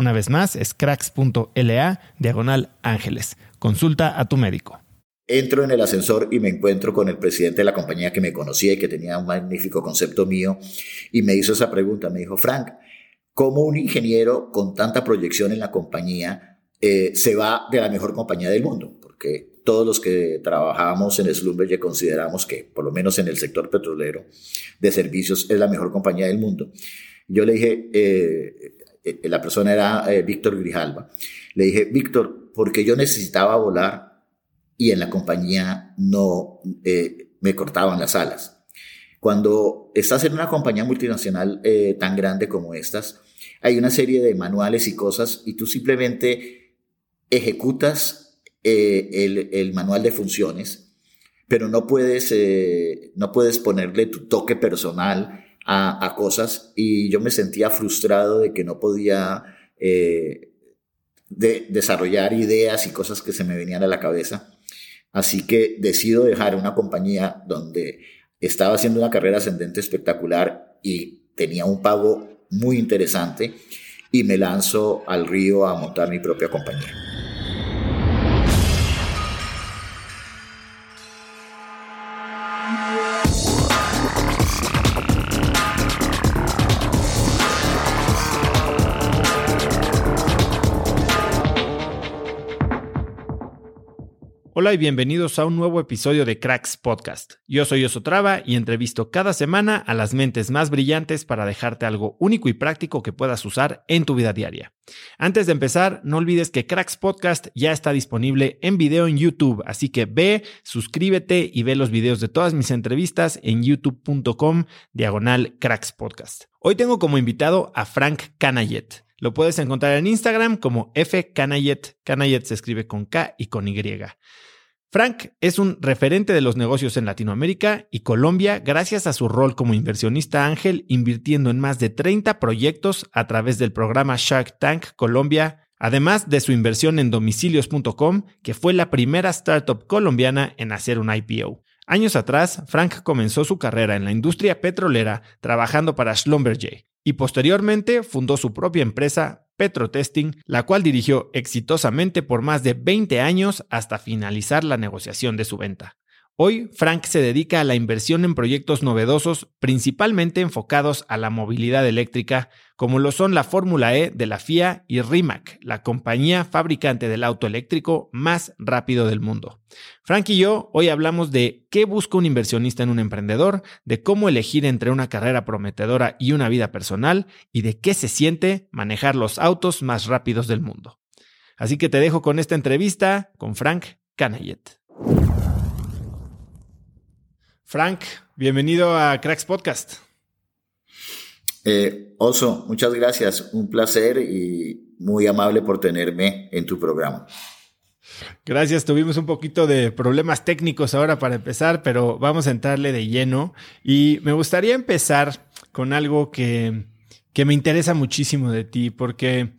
Una vez más, es cracks.la diagonal ángeles. Consulta a tu médico. Entro en el ascensor y me encuentro con el presidente de la compañía que me conocía y que tenía un magnífico concepto mío y me hizo esa pregunta. Me dijo, Frank, ¿cómo un ingeniero con tanta proyección en la compañía eh, se va de la mejor compañía del mundo? que todos los que trabajamos en Slumberger consideramos que, por lo menos en el sector petrolero de servicios, es la mejor compañía del mundo. Yo le dije, eh, la persona era eh, Víctor Grijalva, le dije, Víctor, porque yo necesitaba volar y en la compañía no me cortaban las alas. Cuando estás en una compañía multinacional tan grande como estas, hay una serie de manuales y cosas y tú simplemente ejecutas eh, el, manual de funciones, pero no puedes, eh, no puedes ponerle tu toque personal a, cosas y yo me sentía frustrado de que no podía eh, desarrollar ideas y cosas que se me venían a la cabeza. Así que decido dejar una compañía donde estaba haciendo una carrera ascendente espectacular y tenía un pago muy interesante y me lanzo al río a montar mi propia compañía. Hola y bienvenidos a un nuevo episodio de Cracks Podcast. Yo soy Osotrava y entrevisto cada semana a las mentes más brillantes para dejarte algo único y práctico que puedas usar en tu vida diaria. Antes de empezar, no olvides que Cracks Podcast ya está disponible en video en YouTube, así que ve, suscríbete y ve los videos de todas mis entrevistas en youtube.com diagonal Cracks Podcast. Hoy tengo como invitado a Frank Canayet. Lo puedes encontrar en Instagram como F Canayet. Canayet se escribe con K y con Y. Frank es un referente de los negocios en Latinoamérica y Colombia gracias a su rol como inversionista ángel invirtiendo en más de 30 proyectos a través del programa Shark Tank Colombia, además de su inversión en domicilios.com, que fue la primera startup colombiana en hacer un IPO. Años atrás, Frank comenzó su carrera en la industria petrolera trabajando para Schlumberger y posteriormente fundó su propia empresa Petrotesting, la cual dirigió exitosamente por más de 20 años hasta finalizar la negociación de su venta. Hoy, Frank se dedica a la inversión en proyectos novedosos, principalmente enfocados a la movilidad eléctrica, como lo son la Fórmula E de la FIA y Rimac, la compañía fabricante del auto eléctrico más rápido del mundo. Frank y yo hoy hablamos de qué busca un inversionista en un emprendedor, de cómo elegir entre una carrera prometedora y una vida personal, y de qué se siente manejar los autos más rápidos del mundo. Así que te dejo con esta entrevista con Frank Canayet. Frank, bienvenido a Cracks Podcast. Eh, Oso, muchas gracias. Un placer y muy amable por tenerme en tu programa. Gracias, tuvimos un poquito de problemas técnicos ahora para empezar, pero vamos a entrarle de lleno. Y me gustaría empezar con algo que, que me interesa muchísimo de ti, porque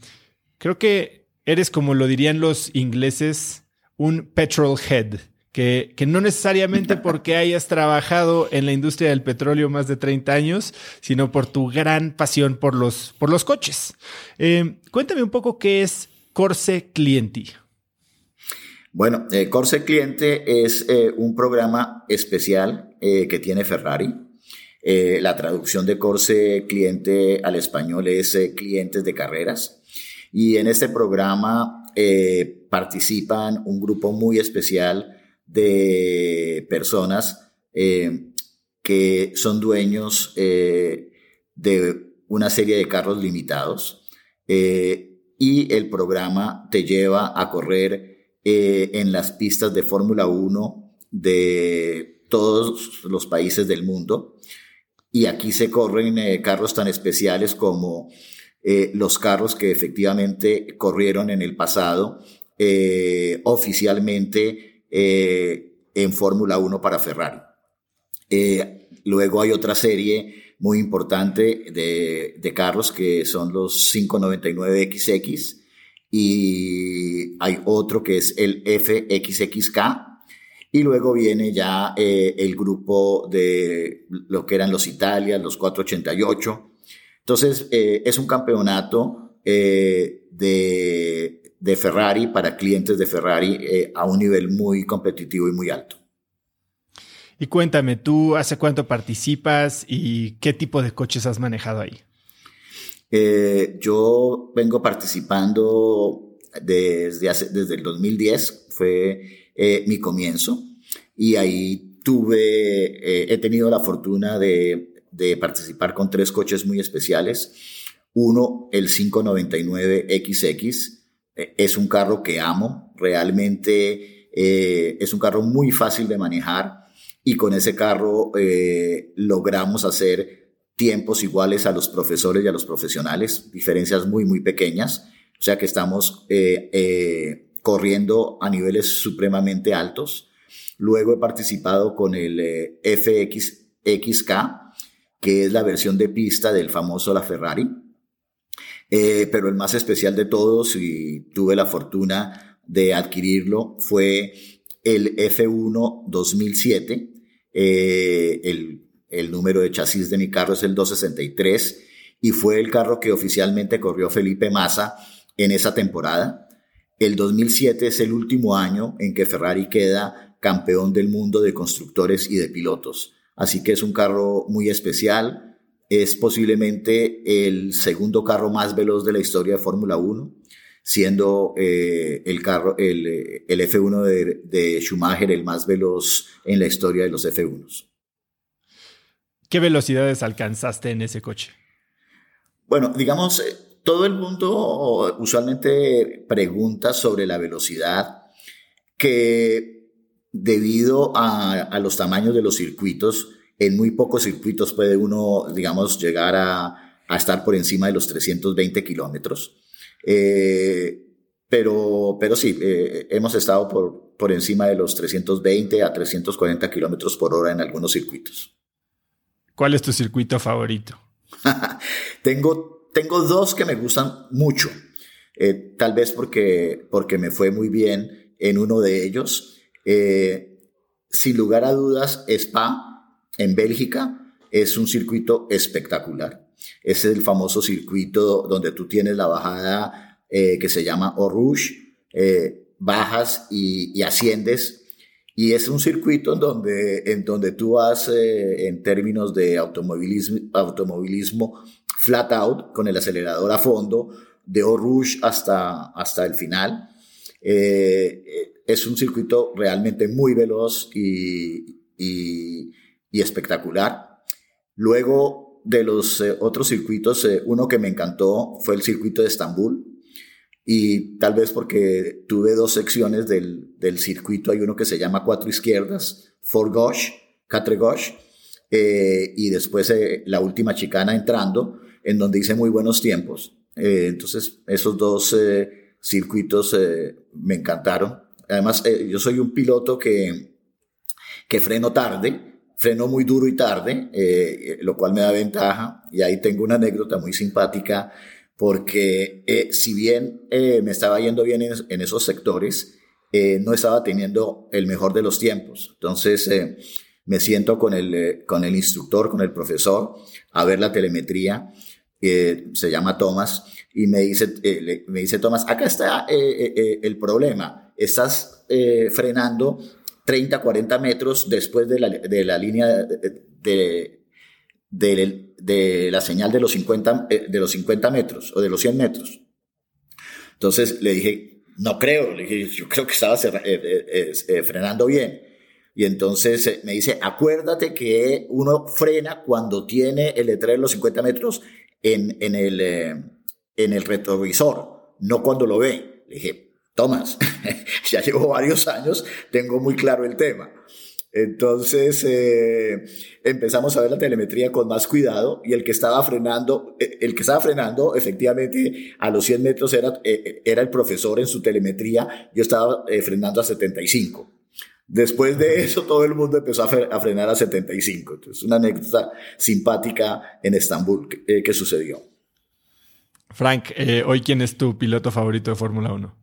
creo que eres, como lo dirían los ingleses, un petrol head que, no necesariamente porque hayas trabajado en la industria del petróleo más de 30 años, sino por tu gran pasión por los, por los coches. Eh, cuéntame un poco qué es Corse Clienti. Bueno, eh, Corse Cliente es eh, un programa especial que tiene Ferrari. la traducción de Corse Cliente al español es clientes de carreras. Y en este programa participan un grupo muy especial de personas eh, que son dueños eh, de una serie de carros limitados eh, y el programa te lleva a correr en las pistas de Fórmula 1 de todos los países del mundo. Y aquí se corren carros tan especiales como los carros que efectivamente corrieron en el pasado oficialmente eh, en Fórmula 1 para Ferrari. Eh, luego hay otra serie muy importante de, de carros que son los 599XX y hay otro que es el FXXK y luego viene ya eh, el grupo de lo que eran los Italia, los 488. Entonces es un campeonato de de Ferrari para clientes de Ferrari eh, a un nivel muy competitivo y muy alto. Y cuéntame, ¿tú hace cuánto participas y qué tipo de coches has manejado ahí? Eh, yo vengo participando desde, desde el 2010, fue eh, mi comienzo, y ahí tuve, he tenido la fortuna de, de participar con tres coches muy especiales. Uno, el 599XX, eh, es un carro que amo, realmente eh, es un carro muy fácil de manejar y con ese carro eh, logramos hacer tiempos iguales a los profesores y a los profesionales, diferencias muy, muy pequeñas, o sea que estamos corriendo a niveles supremamente altos. Luego he participado con el FXXK, que es la versión de pista del famoso La Ferrari, eh, pero el más especial de todos, y tuve la fortuna de adquirirlo, fue el F1 2007. Eh, el, el número de chasis de mi carro es el 263 y fue el carro que oficialmente corrió Felipe Massa en esa temporada. El 2007 es el último año en que Ferrari queda campeón del mundo de constructores y de pilotos. Así que es un carro muy especial es posiblemente el segundo carro más veloz de la historia de Fórmula 1, siendo eh, el, carro, el, el F1 de, de, Schumacher el más veloz en la historia de los F1s. ¿Qué velocidades alcanzaste en ese coche? Bueno, digamos, eh, todo el mundo usualmente pregunta sobre la velocidad que debido a, a los tamaños de los circuitos, en muy pocos circuitos puede uno, digamos, llegar a, a estar por encima de los 320 kilómetros. Eh, pero, pero sí, eh, hemos estado por, por encima de los 320 a 340 kilómetros por hora en algunos circuitos. ¿Cuál es tu circuito favorito? tengo, tengo dos que me gustan mucho. Eh, tal vez porque, porque me fue muy bien en uno de ellos. sin lugar a dudas, Spa en Bélgica es un circuito espectacular. Es el famoso circuito donde tú tienes la bajada eh, que se llama Eau eh, bajas y, asciendes Y es un circuito en donde, en donde tú vas eh, en términos de automovilismo, automovilismo flat out, con el acelerador a fondo, de Eau hasta, hasta el final. Eh, es un circuito realmente muy veloz y, y, espectacular. Luego de los otros circuitos, uno que me encantó fue el circuito de Estambul, y tal vez porque tuve dos secciones del, del circuito, hay uno que se llama Cuatro Izquierdas, Four Gauche, Quatre Gauche, eh, y después eh, la última chicana entrando, en donde hice muy buenos tiempos. Eh, entonces, esos dos circuitos me encantaron. Además, yo soy un piloto que, que freno tarde, freno muy duro y tarde, lo cual me da ventaja, y ahí tengo una anécdota muy simpática porque eh, si bien eh, me estaba yendo bien en, esos sectores, eh, no estaba teniendo el mejor de los tiempos. Entonces me siento con el, con el instructor, con el profesor, a ver la telemetría, se llama Thomas, y me dice, me dice Thomas, acá está el problema, estás frenando 30, 40 metros después de la, de la línea de de, la señal de los, 50, eh, de los 50 metros o de los 100 metros. Entonces le dije, no creo, le dije, yo creo que estaba eh, eh, frenando bien. Y entonces me dice, acuérdate que uno frena cuando tiene el letrero de los 50 metros en, en, el, en el retrovisor, no cuando lo ve. Le dije, Tomás, ya llevo varios años, tengo muy claro el tema. Entonces eh, empezamos a ver la telemetría con más cuidado y el que estaba frenando, eh, el que estaba frenando efectivamente a los 100 metros era, eh, era el profesor en su telemetría, yo estaba frenando a 75. Después de eso todo el mundo empezó a, frenar a 75. Entonces una anécdota simpática en Estambul que, sucedió. Frank, hoy quién es tu piloto favorito de Fórmula 1?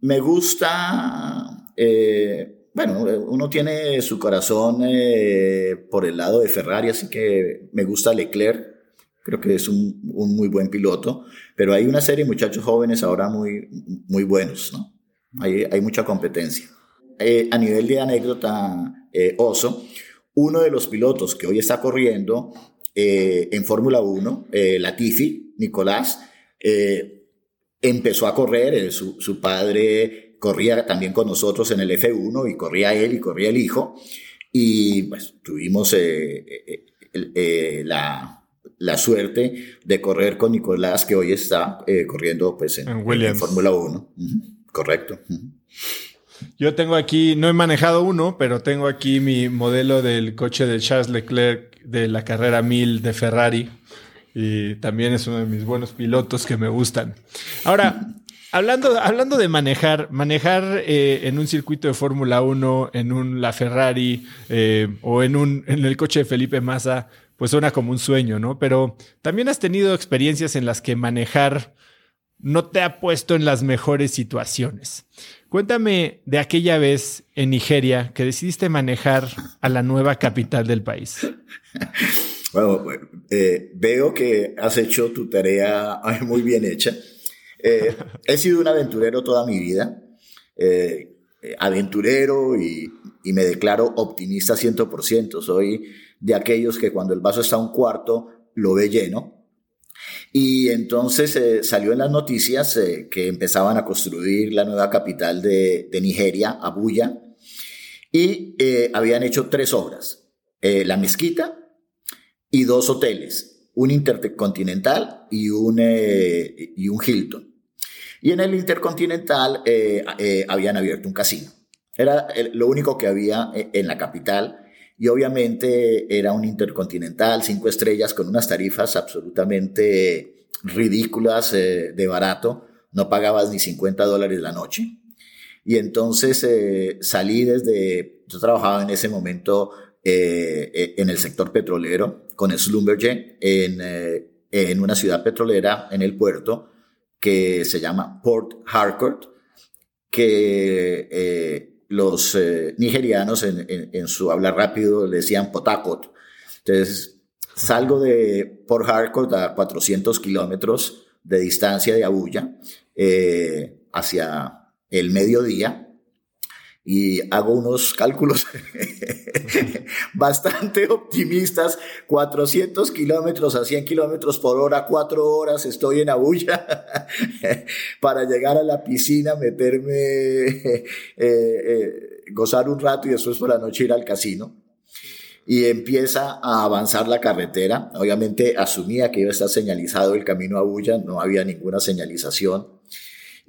Me gusta eh, bueno, uno tiene su corazón eh, por el lado de Ferrari, así que me gusta Leclerc. Creo que es un, muy buen piloto, pero hay una serie de muchachos jóvenes ahora muy, muy buenos, ¿no? Hay, hay mucha competencia. Eh, a nivel de anécdota, Oso, uno de los pilotos que hoy está corriendo en Fórmula 1, Latifi, Nicolás, empezó a correr, su, su padre corría también con nosotros en el F1 y corría él y corría el hijo. Y pues tuvimos eh, eh, eh, la, la, suerte de correr con Nicolás, que hoy está corriendo pues, en, en, Fórmula 1. Correcto. Yo tengo aquí, no he manejado uno, pero tengo aquí mi modelo del coche de Charles Leclerc de la carrera 1000 de Ferrari. Y también es uno de mis buenos pilotos que me gustan. Ahora, Hablando, hablando de manejar, manejar eh, en un circuito de Fórmula 1, en un La Ferrari eh, o en, un, en el coche de Felipe Massa, pues suena como un sueño, ¿no? Pero también has tenido experiencias en las que manejar no te ha puesto en las mejores situaciones. Cuéntame de aquella vez en Nigeria que decidiste manejar a la nueva capital del país. Bueno, eh, veo que has hecho tu tarea muy bien hecha. Eh, he sido un aventurero toda mi vida, eh, aventurero y, me declaro optimista 100%. Soy de aquellos que cuando el vaso está a un cuarto lo ve lleno. Y entonces salió en las noticias que empezaban a construir la nueva capital de, Nigeria, Abuya, y habían hecho tres obras, la mezquita y dos hoteles, un intercontinental y un, y un Hilton. Y en el Intercontinental eh, eh, habían abierto un casino. Era lo único que había eh, en la capital y obviamente era un Intercontinental, cinco estrellas, con unas tarifas absolutamente ridículas de barato. No pagabas ni 50 dólares la noche. Y entonces salí desde, yo trabajaba en ese momento en el sector petrolero con Slumberger en, en una ciudad petrolera en el puerto que se llama Port Harcourt, que eh, los eh, nigerianos en, su hablar rápido le decían Potakot. Entonces, salgo de Port Harcourt a 400 kilómetros de distancia de Abuya, eh, hacia el mediodía y hago unos cálculos bastante optimistas, 400 kilómetros a 100 kilómetros por hora, cuatro horas estoy en Abuya para llegar a la piscina, meterme, eh, eh, gozar un rato y después por la noche ir al casino. Y empieza a avanzar la carretera. Obviamente asumía que iba a estar señalizado el camino a Abuya, no había ninguna señalización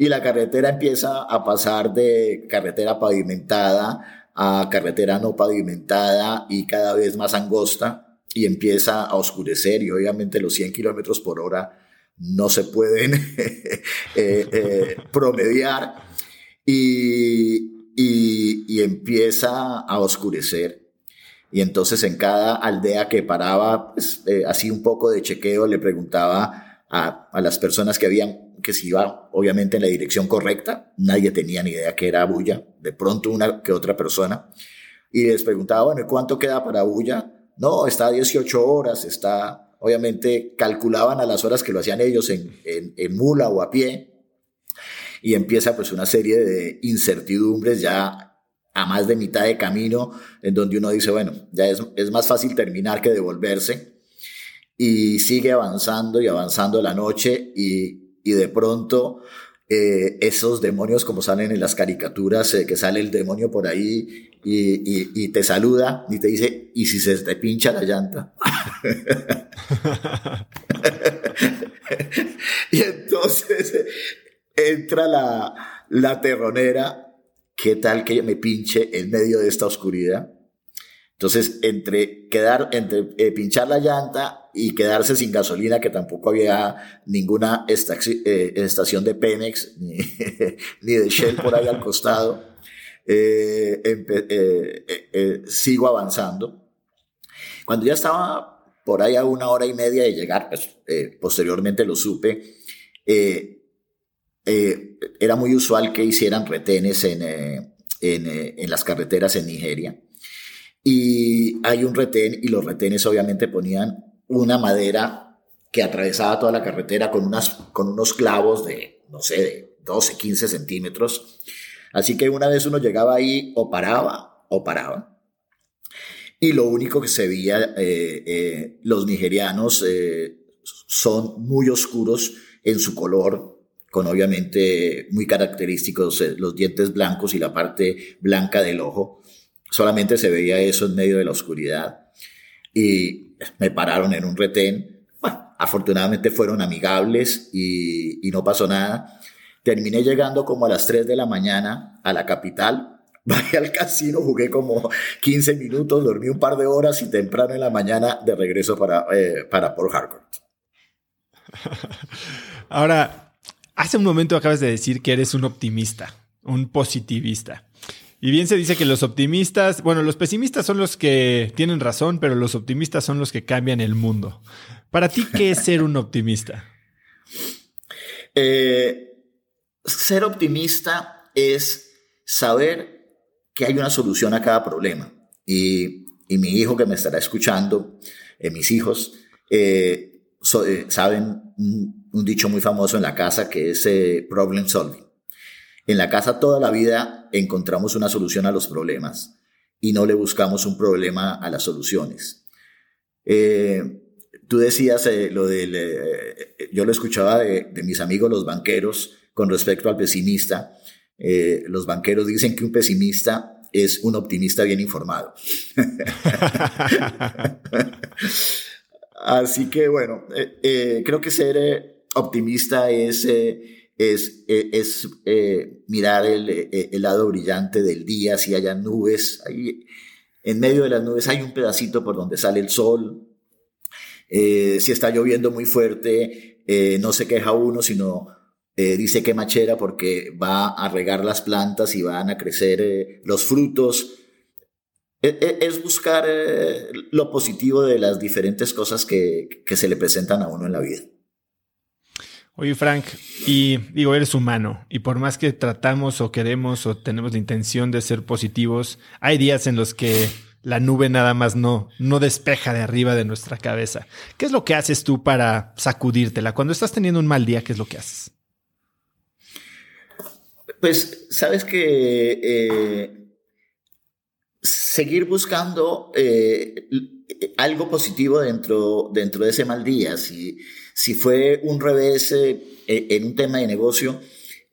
y la carretera empieza a pasar de carretera pavimentada a carretera no pavimentada y cada vez más angosta y empieza a oscurecer y obviamente los 100 kilómetros por hora no se pueden eh, eh, promediar y, y, empieza a oscurecer. Y entonces en cada aldea que paraba, pues, eh, así un poco de chequeo, le preguntaba a, las personas que habían que se iba obviamente en la dirección correcta, nadie tenía ni idea que era Bulla, de pronto una que otra persona, y les preguntaba, bueno, ¿cuánto queda para Bulla? No, está a 18 horas, está, obviamente calculaban a las horas que lo hacían ellos en, en, mula o a pie, y empieza pues una serie de incertidumbres ya a más de mitad de camino, en donde uno dice, bueno, ya es, es más fácil terminar que devolverse, y sigue avanzando y avanzando la noche, y y de pronto eh, esos demonios como salen en las caricaturas, eh, que sale el demonio por ahí y, y, te saluda y te dice, ¿y si se te pincha la llanta? y entonces entra la, la terronera, ¿qué tal que me pinche en medio de esta oscuridad? Entonces, entre quedar, entre eh, pinchar la llanta y quedarse sin gasolina, que tampoco había ninguna eh, estación de Pemex ni, de Shell por ahí al costado, eh, sigo avanzando. Cuando ya estaba por ahí a una hora y media de llegar, pues, posteriormente lo supe, era muy usual que hicieran retenes en, en, en las carreteras en Nigeria y hay un retén y los retenes obviamente ponían una madera que atravesaba toda la carretera con, unas, con unos clavos de, no sé, de 12, 15 centímetros. Así que una vez uno llegaba ahí o paraba o paraba. Y lo único que se veía, eh, eh, los nigerianos eh, son muy oscuros en su color, con obviamente muy característicos los dientes blancos y la parte blanca del ojo. Solamente se veía eso en medio de la oscuridad y me pararon en un retén. Bueno, afortunadamente fueron amigables y, no pasó nada. Terminé llegando como a las 3 de la mañana a la capital. Bajé al casino, jugué como 15 minutos, dormí un par de horas y temprano en la mañana de regreso para, eh, para Port Harcourt. Ahora, hace un momento acabas de decir que eres un optimista, un positivista. Y bien se dice que los optimistas, bueno, los pesimistas son los que tienen razón, pero los optimistas son los que cambian el mundo. Para ti, ¿qué es ser un optimista? Eh, ser optimista es saber que hay una solución a cada problema. Y, mi hijo que me estará escuchando, eh, mis hijos, eh, saben un, un, dicho muy famoso en la casa que es problem solving. En la casa toda la vida encontramos una solución a los problemas y no le buscamos un problema a las soluciones. Eh, tú decías eh, lo del, eh, yo lo escuchaba de, mis amigos los banqueros con respecto al pesimista. los banqueros dicen que un pesimista es un optimista bien informado. Así que bueno, creo que ser optimista es es, eh, es eh, mirar el, eh, el, lado brillante del día, si hay nubes, ahí, en medio de las nubes hay un pedacito por donde sale el sol, si está lloviendo muy fuerte, no se queja uno, sino dice que machera porque va a regar las plantas y van a crecer los frutos. E, e, es buscar lo positivo de las diferentes cosas que, que se le presentan a uno en la vida. Oye, Frank, y digo, eres humano, y por más que tratamos o queremos o tenemos la intención de ser positivos, hay días en los que la nube nada más no, no despeja de arriba de nuestra cabeza. ¿Qué es lo que haces tú para sacudírtela? Cuando estás teniendo un mal día, ¿qué es lo que haces? Pues sabes que eh, seguir buscando eh, algo positivo dentro, dentro de ese mal día. Si, si fue un revés eh, en un tema de negocio,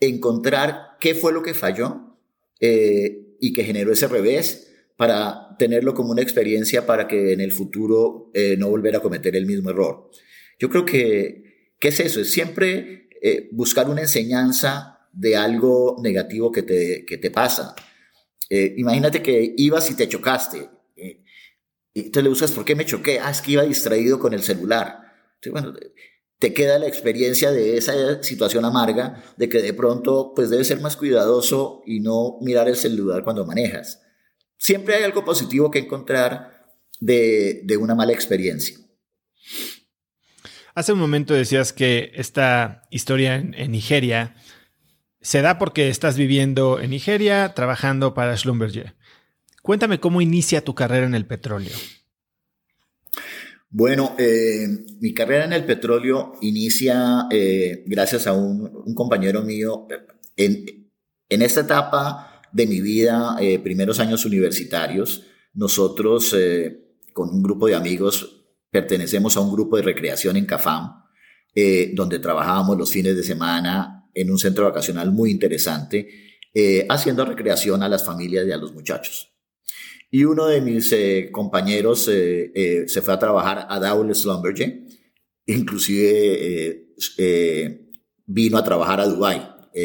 encontrar qué fue lo que falló y que generó ese revés para tenerlo como una experiencia para que en el futuro no volver a cometer el mismo error. Yo creo que, ¿qué es eso? Es siempre buscar una enseñanza de algo negativo que te, que te pasa. Eh, imagínate que ibas y te chocaste. Eh, y te le buscas, ¿por qué me choqué? Ah, es que iba distraído con el celular. Bueno, te queda la experiencia de esa situación amarga, de que de pronto, pues debes ser más cuidadoso y no mirar el celular cuando manejas. Siempre hay algo positivo que encontrar de, de una mala experiencia. Hace un momento decías que esta historia en Nigeria se da porque estás viviendo en Nigeria, trabajando para Schlumberger. Cuéntame cómo inicia tu carrera en el petróleo. Bueno, eh, mi carrera en el petróleo inicia eh, gracias a un, compañero mío. En, esta etapa de mi vida, eh, primeros años universitarios, nosotros con un grupo de amigos pertenecemos a un grupo de recreación en Cafam, donde trabajábamos los fines de semana en un centro vacacional muy interesante, eh, haciendo recreación a las familias y a los muchachos. Y uno de mis eh, compañeros eh, se fue a trabajar a Dowell Slumberger, inclusive vino a trabajar a Dubai.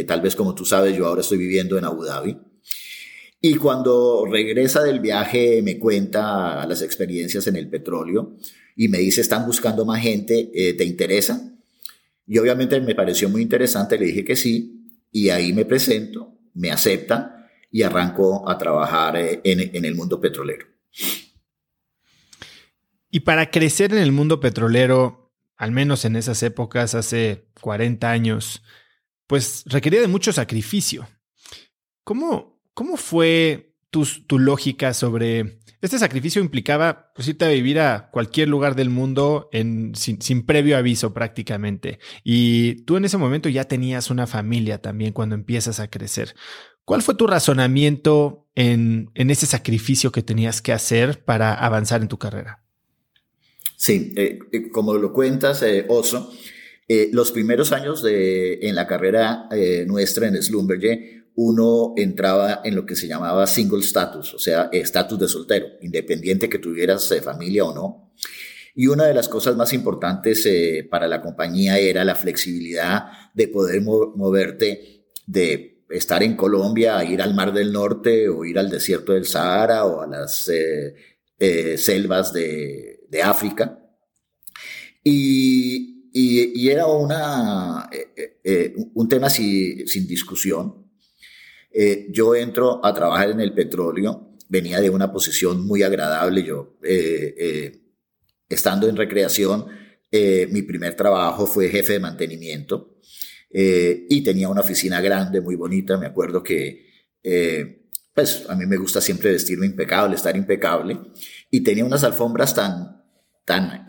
tal vez como tú sabes, yo ahora estoy viviendo en Abu Dhabi. Y cuando regresa del viaje me cuenta las experiencias en el petróleo y me dice, están buscando más gente, ¿te interesa? Y obviamente me pareció muy interesante, le dije que sí, y ahí me presento, me aceptan y arranco a trabajar eh, en, el mundo petrolero. Y para crecer en el mundo petrolero, al menos en esas épocas, hace 40 años, pues requería de mucho sacrificio. ¿Cómo, cómo fue tu, tu lógica sobre este sacrificio implicaba pues, irte a vivir a cualquier lugar del mundo en, sin, previo aviso prácticamente. Y tú en ese momento ya tenías una familia también cuando empiezas a crecer. ¿Cuál fue tu razonamiento en, ese sacrificio que tenías que hacer para avanzar en tu carrera? Sí, eh, eh, como lo cuentas, eh, Oso, los primeros años de, en la carrera nuestra en Slumberger uno entraba en lo que se llamaba single status, o sea, estatus de soltero, independiente que tuvieras eh, familia o no. Y una de las cosas más importantes eh, para la compañía era la flexibilidad de poder moverte de estar en Colombia ir al Mar del Norte o ir al desierto del Sahara o a las eh, selvas de, África. Y, era una, un tema sin discusión eh, yo entro a trabajar en el petróleo, venía de una posición muy agradable, yo eh, eh, estando en recreación, mi primer trabajo fue jefe de mantenimiento y tenía una oficina grande, muy bonita, me acuerdo que pues a mí me gusta siempre vestirme impecable, estar impecable, y tenía unas alfombras tan, tan,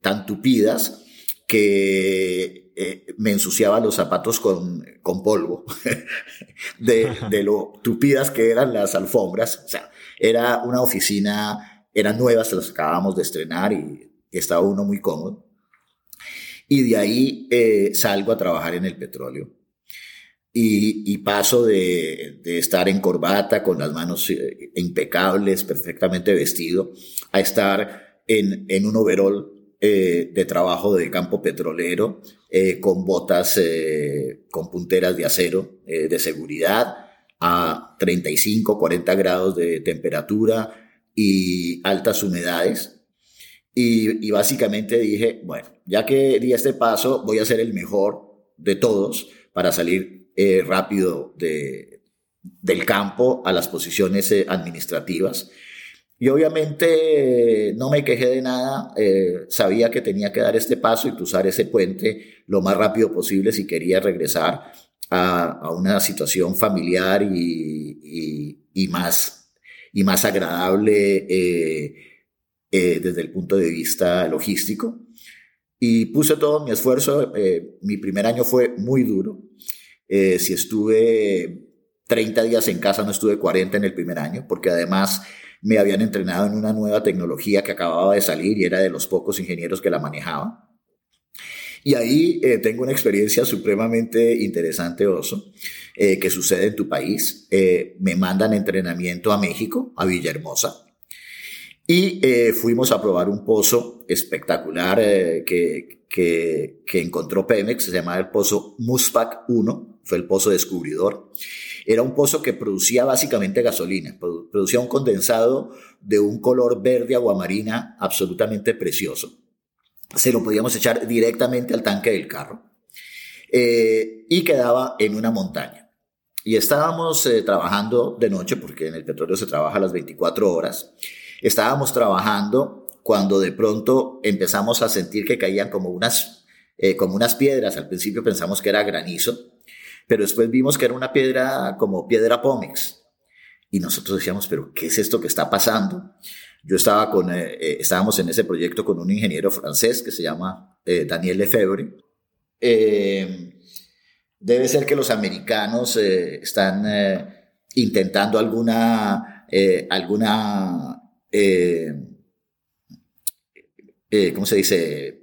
tan tupidas que eh, me ensuciaba los zapatos con, con polvo de, de, lo tupidas que eran las alfombras. O sea, era una oficina, eran nuevas, las acabábamos de estrenar y estaba uno muy cómodo. Y de ahí eh, salgo a trabajar en el petróleo. Y, paso de, estar en corbata, con las manos eh, impecables, perfectamente vestido, a estar en, un overall eh, de trabajo de campo petrolero, con botas con punteras de acero de seguridad a 35, 40 grados de temperatura y altas humedades. Y, básicamente dije, bueno, ya que di este paso, voy a ser el mejor de todos para salir rápido de, del campo a las posiciones administrativas. Y obviamente no me quejé de nada, eh, sabía que tenía que dar este paso y cruzar ese puente lo más rápido posible si quería regresar a, una situación familiar y, y, más, y más agradable eh, eh, desde el punto de vista logístico. Y puse todo mi esfuerzo, mi primer año fue muy duro. Eh, si estuve 30 días en casa, no estuve 40 en el primer año, porque además me habían entrenado en una nueva tecnología que acababa de salir y era de los pocos ingenieros que la manejaba. Y ahí eh, tengo una experiencia supremamente interesante, Oso, eh, que sucede en tu país. Eh, me mandan entrenamiento a México, a Villahermosa, y fuimos a probar un pozo espectacular que, que, que, encontró Pemex, se llamaba el pozo Muspac 1, fue el pozo descubridor. Era un pozo que producía básicamente gasolina, producía un condensado de un color verde aguamarina absolutamente precioso. Se lo podíamos echar directamente al tanque del carro. Eh, y quedaba en una montaña. Y estábamos eh, trabajando de noche, porque en el petróleo se trabaja las 24 horas. Estábamos trabajando cuando de pronto empezamos a sentir que caían como unas, eh, como unas piedras. Al principio pensamos que era granizo pero después vimos que era una piedra como piedra Pómex. Y nosotros decíamos, pero ¿qué es esto que está pasando? Yo estaba con, eh, eh, estábamos en ese proyecto con un ingeniero francés que se llama eh, Daniel Lefebvre. debe ser que los americanos están intentando alguna, alguna, ¿cómo se dice?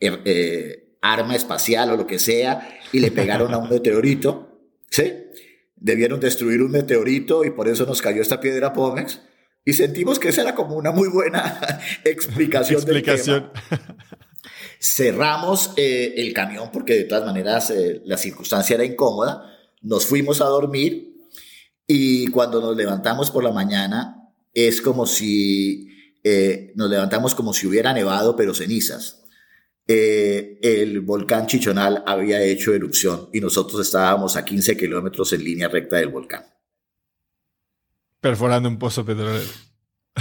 Er, arma espacial o lo que sea y le pegaron a un meteorito, ¿sí? Debieron destruir un meteorito y por eso nos cayó esta piedra Pómex. Y sentimos que esa era como una muy buena explicación, explicación. del tema. Cerramos eh, el camión porque de todas maneras eh, la circunstancia era incómoda. Nos fuimos a dormir y cuando nos levantamos por la mañana es como si eh, nos levantamos como si hubiera nevado pero cenizas. Eh, el volcán Chichonal había hecho erupción y nosotros estábamos a 15 kilómetros en línea recta del volcán. Perforando un pozo petrolero.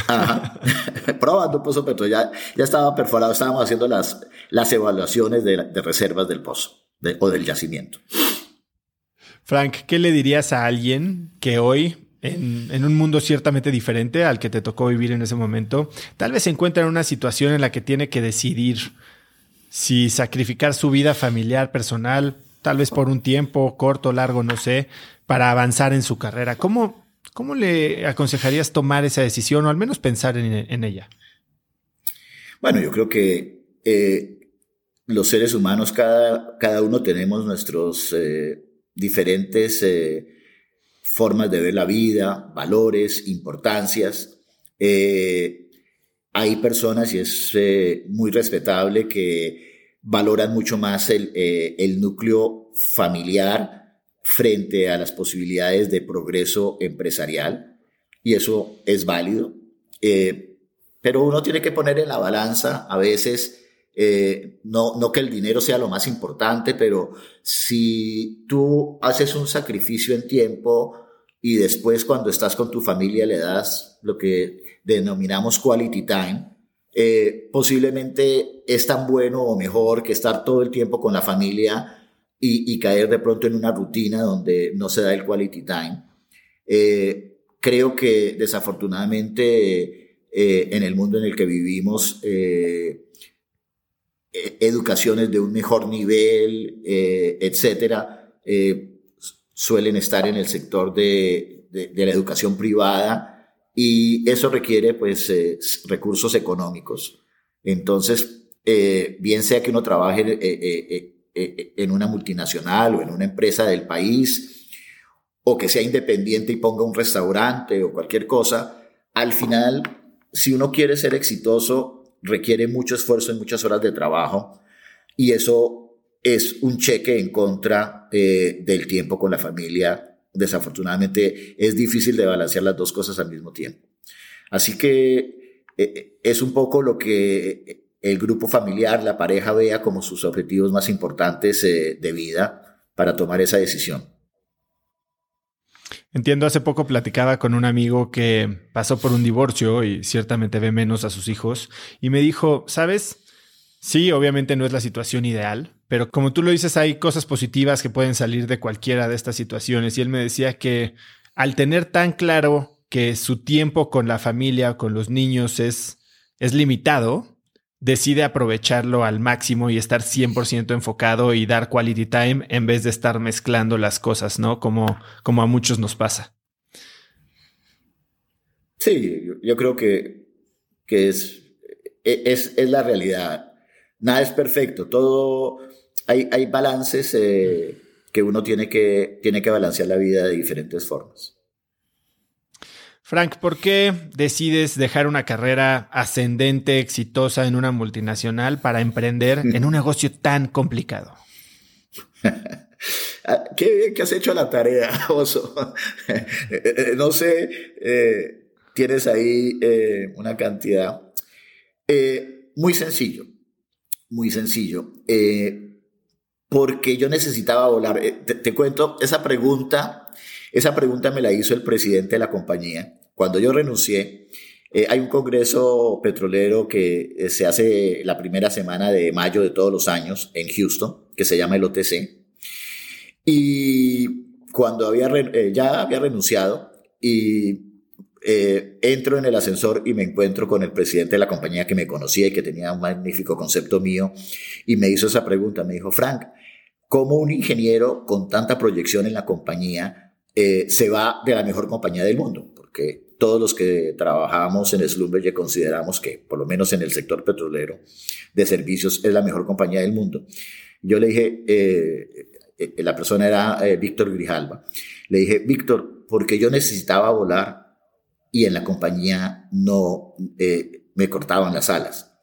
Ajá. Probando un pozo petrolero. Ya, ya, estaba perforado, estábamos haciendo las, las evaluaciones de, reservas del pozo o del yacimiento. Frank, ¿qué le dirías a alguien que hoy en, un mundo ciertamente diferente al que te tocó vivir en ese momento, tal vez se encuentra en una situación en la que tiene que decidir si sacrificar su vida familiar, personal, tal vez por un tiempo corto, largo, no sé, para avanzar en su carrera. ¿Cómo, cómo le aconsejarías tomar esa decisión o al menos pensar en, ella? Bueno, yo creo que eh, los seres humanos, cada, cada uno tenemos nuestros eh, diferentes eh, formas de ver la vida, valores, importancias hay personas, y es eh, muy respetable, que valoran mucho más el, eh, el, núcleo familiar frente a las posibilidades de progreso empresarial, y eso es válido. Eh, pero uno tiene que poner en la balanza a veces, no, no que el dinero sea lo más importante, pero si tú haces un sacrificio en tiempo y después cuando estás con tu familia le das lo que denominamos quality time, eh, posiblemente es tan bueno o mejor que estar todo el tiempo con la familia y, caer de pronto en una rutina donde no se da el quality time. Eh, creo que desafortunadamente eh, en el mundo en el que vivimos, educaciones de un mejor nivel, etcétera, suelen estar en el sector de, la educación privada y eso requiere pues eh, recursos económicos. Entonces, eh, bien sea que uno trabaje eh, en una multinacional o en una empresa del país, o que sea independiente y ponga un restaurante o cualquier cosa, al final, si uno quiere ser exitoso, requiere mucho esfuerzo y muchas horas de trabajo, y eso es un cheque en contra del tiempo con la familia desafortunadamente es difícil de balancear las dos cosas al mismo tiempo. Así que eh, eh, es un poco lo que el grupo familiar, la pareja vea como sus objetivos más importantes eh, de vida para tomar esa decisión. Entiendo, hace poco platicaba con un amigo que pasó por un divorcio y ciertamente ve menos a sus hijos y me dijo, ¿sabes? Sí, obviamente no es la situación ideal, pero como tú lo dices, hay cosas positivas que pueden salir de cualquiera de estas situaciones. Y él me decía que al tener tan claro que su tiempo con la familia, con los niños es, es limitado, decide aprovecharlo al máximo y estar 100% enfocado y dar quality time en vez de estar mezclando las cosas, ¿no? Como, como a muchos nos pasa. Sí, yo, creo que, que es, e, es, es, la realidad. Nada es perfecto, todo, hay, hay balances eh, que uno tiene que, tiene que balancear la vida de diferentes formas. Frank, ¿por qué decides dejar una carrera ascendente, exitosa en una multinacional para emprender en un negocio tan complicado? Ah, qué bien que has hecho la tarea, Oso. Eh, eh, no sé, eh, tienes ahí una cantidad. muy sencillo, muy sencillo. Porque yo necesitaba volar. te cuento, esa pregunta esa pregunta me la hizo el presidente de la compañía. Cuando yo renuncié, eh, hay un congreso petrolero que eh, se hace la primera semana de mayo de todos los años en Houston, que se llama el OTC. Y cuando había, eh, ya había renunciado y entro en el ascensor y me encuentro con el presidente de la compañía que me conocía y que tenía un magnífico concepto mío y me hizo esa pregunta. Me dijo, Frank, ¿cómo un ingeniero con tanta proyección en la compañía eh, se va de la mejor compañía del mundo, porque todos los que trabajamos en Slumberger consideramos que, por lo menos en el sector petrolero de servicios, es la mejor compañía del mundo. Yo le dije, eh, eh, la persona era Víctor Grijalva, le dije, Víctor, porque yo necesitaba volar y en la compañía no me cortaban las alas.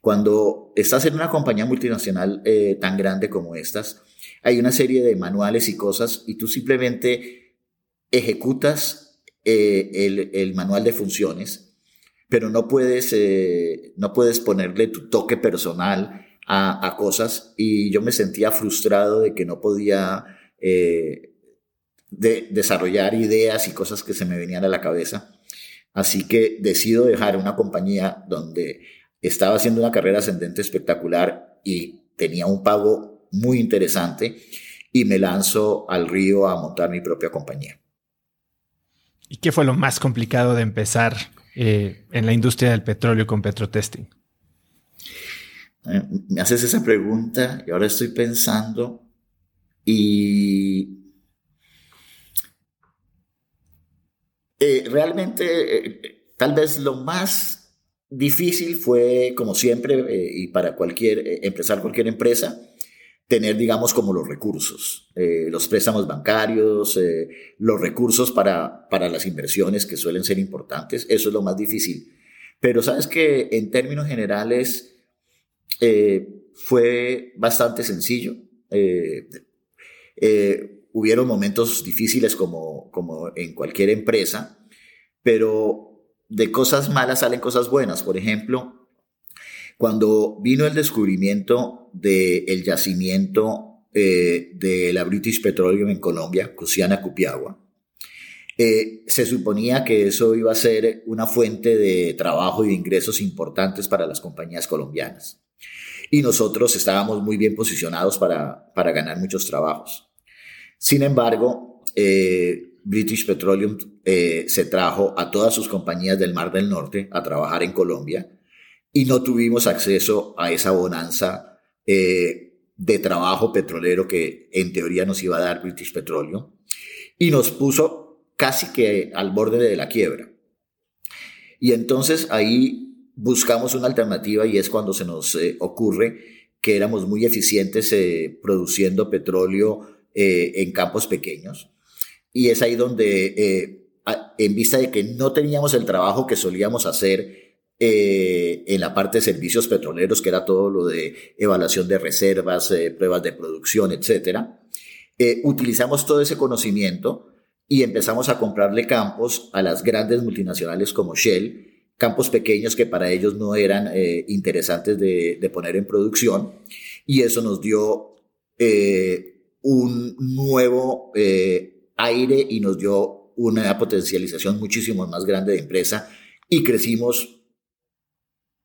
Cuando estás en una compañía multinacional tan grande como estas, hay una serie de manuales y cosas y tú simplemente ejecutas eh, el, manual de funciones, pero no puedes, eh, no puedes ponerle tu toque personal a, cosas y yo me sentía frustrado de que no podía eh, desarrollar ideas y cosas que se me venían a la cabeza. Así que decido dejar una compañía donde estaba haciendo una carrera ascendente espectacular y tenía un pago muy interesante y me lanzo al río a montar mi propia compañía. ¿Y qué fue lo más complicado de empezar eh, en la industria del petróleo con petrotesting? Eh, me haces esa pregunta y ahora estoy pensando y eh, realmente tal vez lo más difícil fue, como siempre, y para cualquier, empezar cualquier empresa, tener, digamos, como los recursos, eh, los préstamos bancarios, eh, los recursos para, para las inversiones que suelen ser importantes. Eso es lo más difícil. Pero sabes que en términos generales eh, fue bastante sencillo. Hubieron momentos difíciles como, como en cualquier empresa, pero de cosas malas salen cosas buenas. Por ejemplo, cuando vino el descubrimiento del yacimiento eh, de la British Petroleum en Colombia, Cusiana Cupiagua, eh, se suponía que eso iba a ser una fuente de trabajo y de ingresos importantes para las compañías colombianas. Y nosotros estábamos muy bien posicionados para, para ganar muchos trabajos. Sin embargo, eh, British Petroleum se trajo a todas sus compañías del Mar del Norte a trabajar en Colombia y no tuvimos acceso a esa bonanza eh, de trabajo petrolero que en teoría nos iba a dar British Petroleum y nos puso casi que al borde de la quiebra. Y entonces ahí buscamos una alternativa y es cuando se nos eh, ocurre que éramos muy eficientes eh, produciendo petróleo en campos pequeños. Y es ahí donde, en vista de que no teníamos el trabajo que solíamos hacer eh, en la parte de servicios petroleros, que era todo lo de evaluación de reservas, eh, pruebas de producción, etcétera. Eh, utilizamos todo ese conocimiento y empezamos a comprarle campos a las grandes multinacionales como Shell, campos pequeños que para ellos no eran interesantes de, de, poner en producción, y eso nos dio un nuevo aire y nos dio una potencialización muchísimo más grande de empresa y crecimos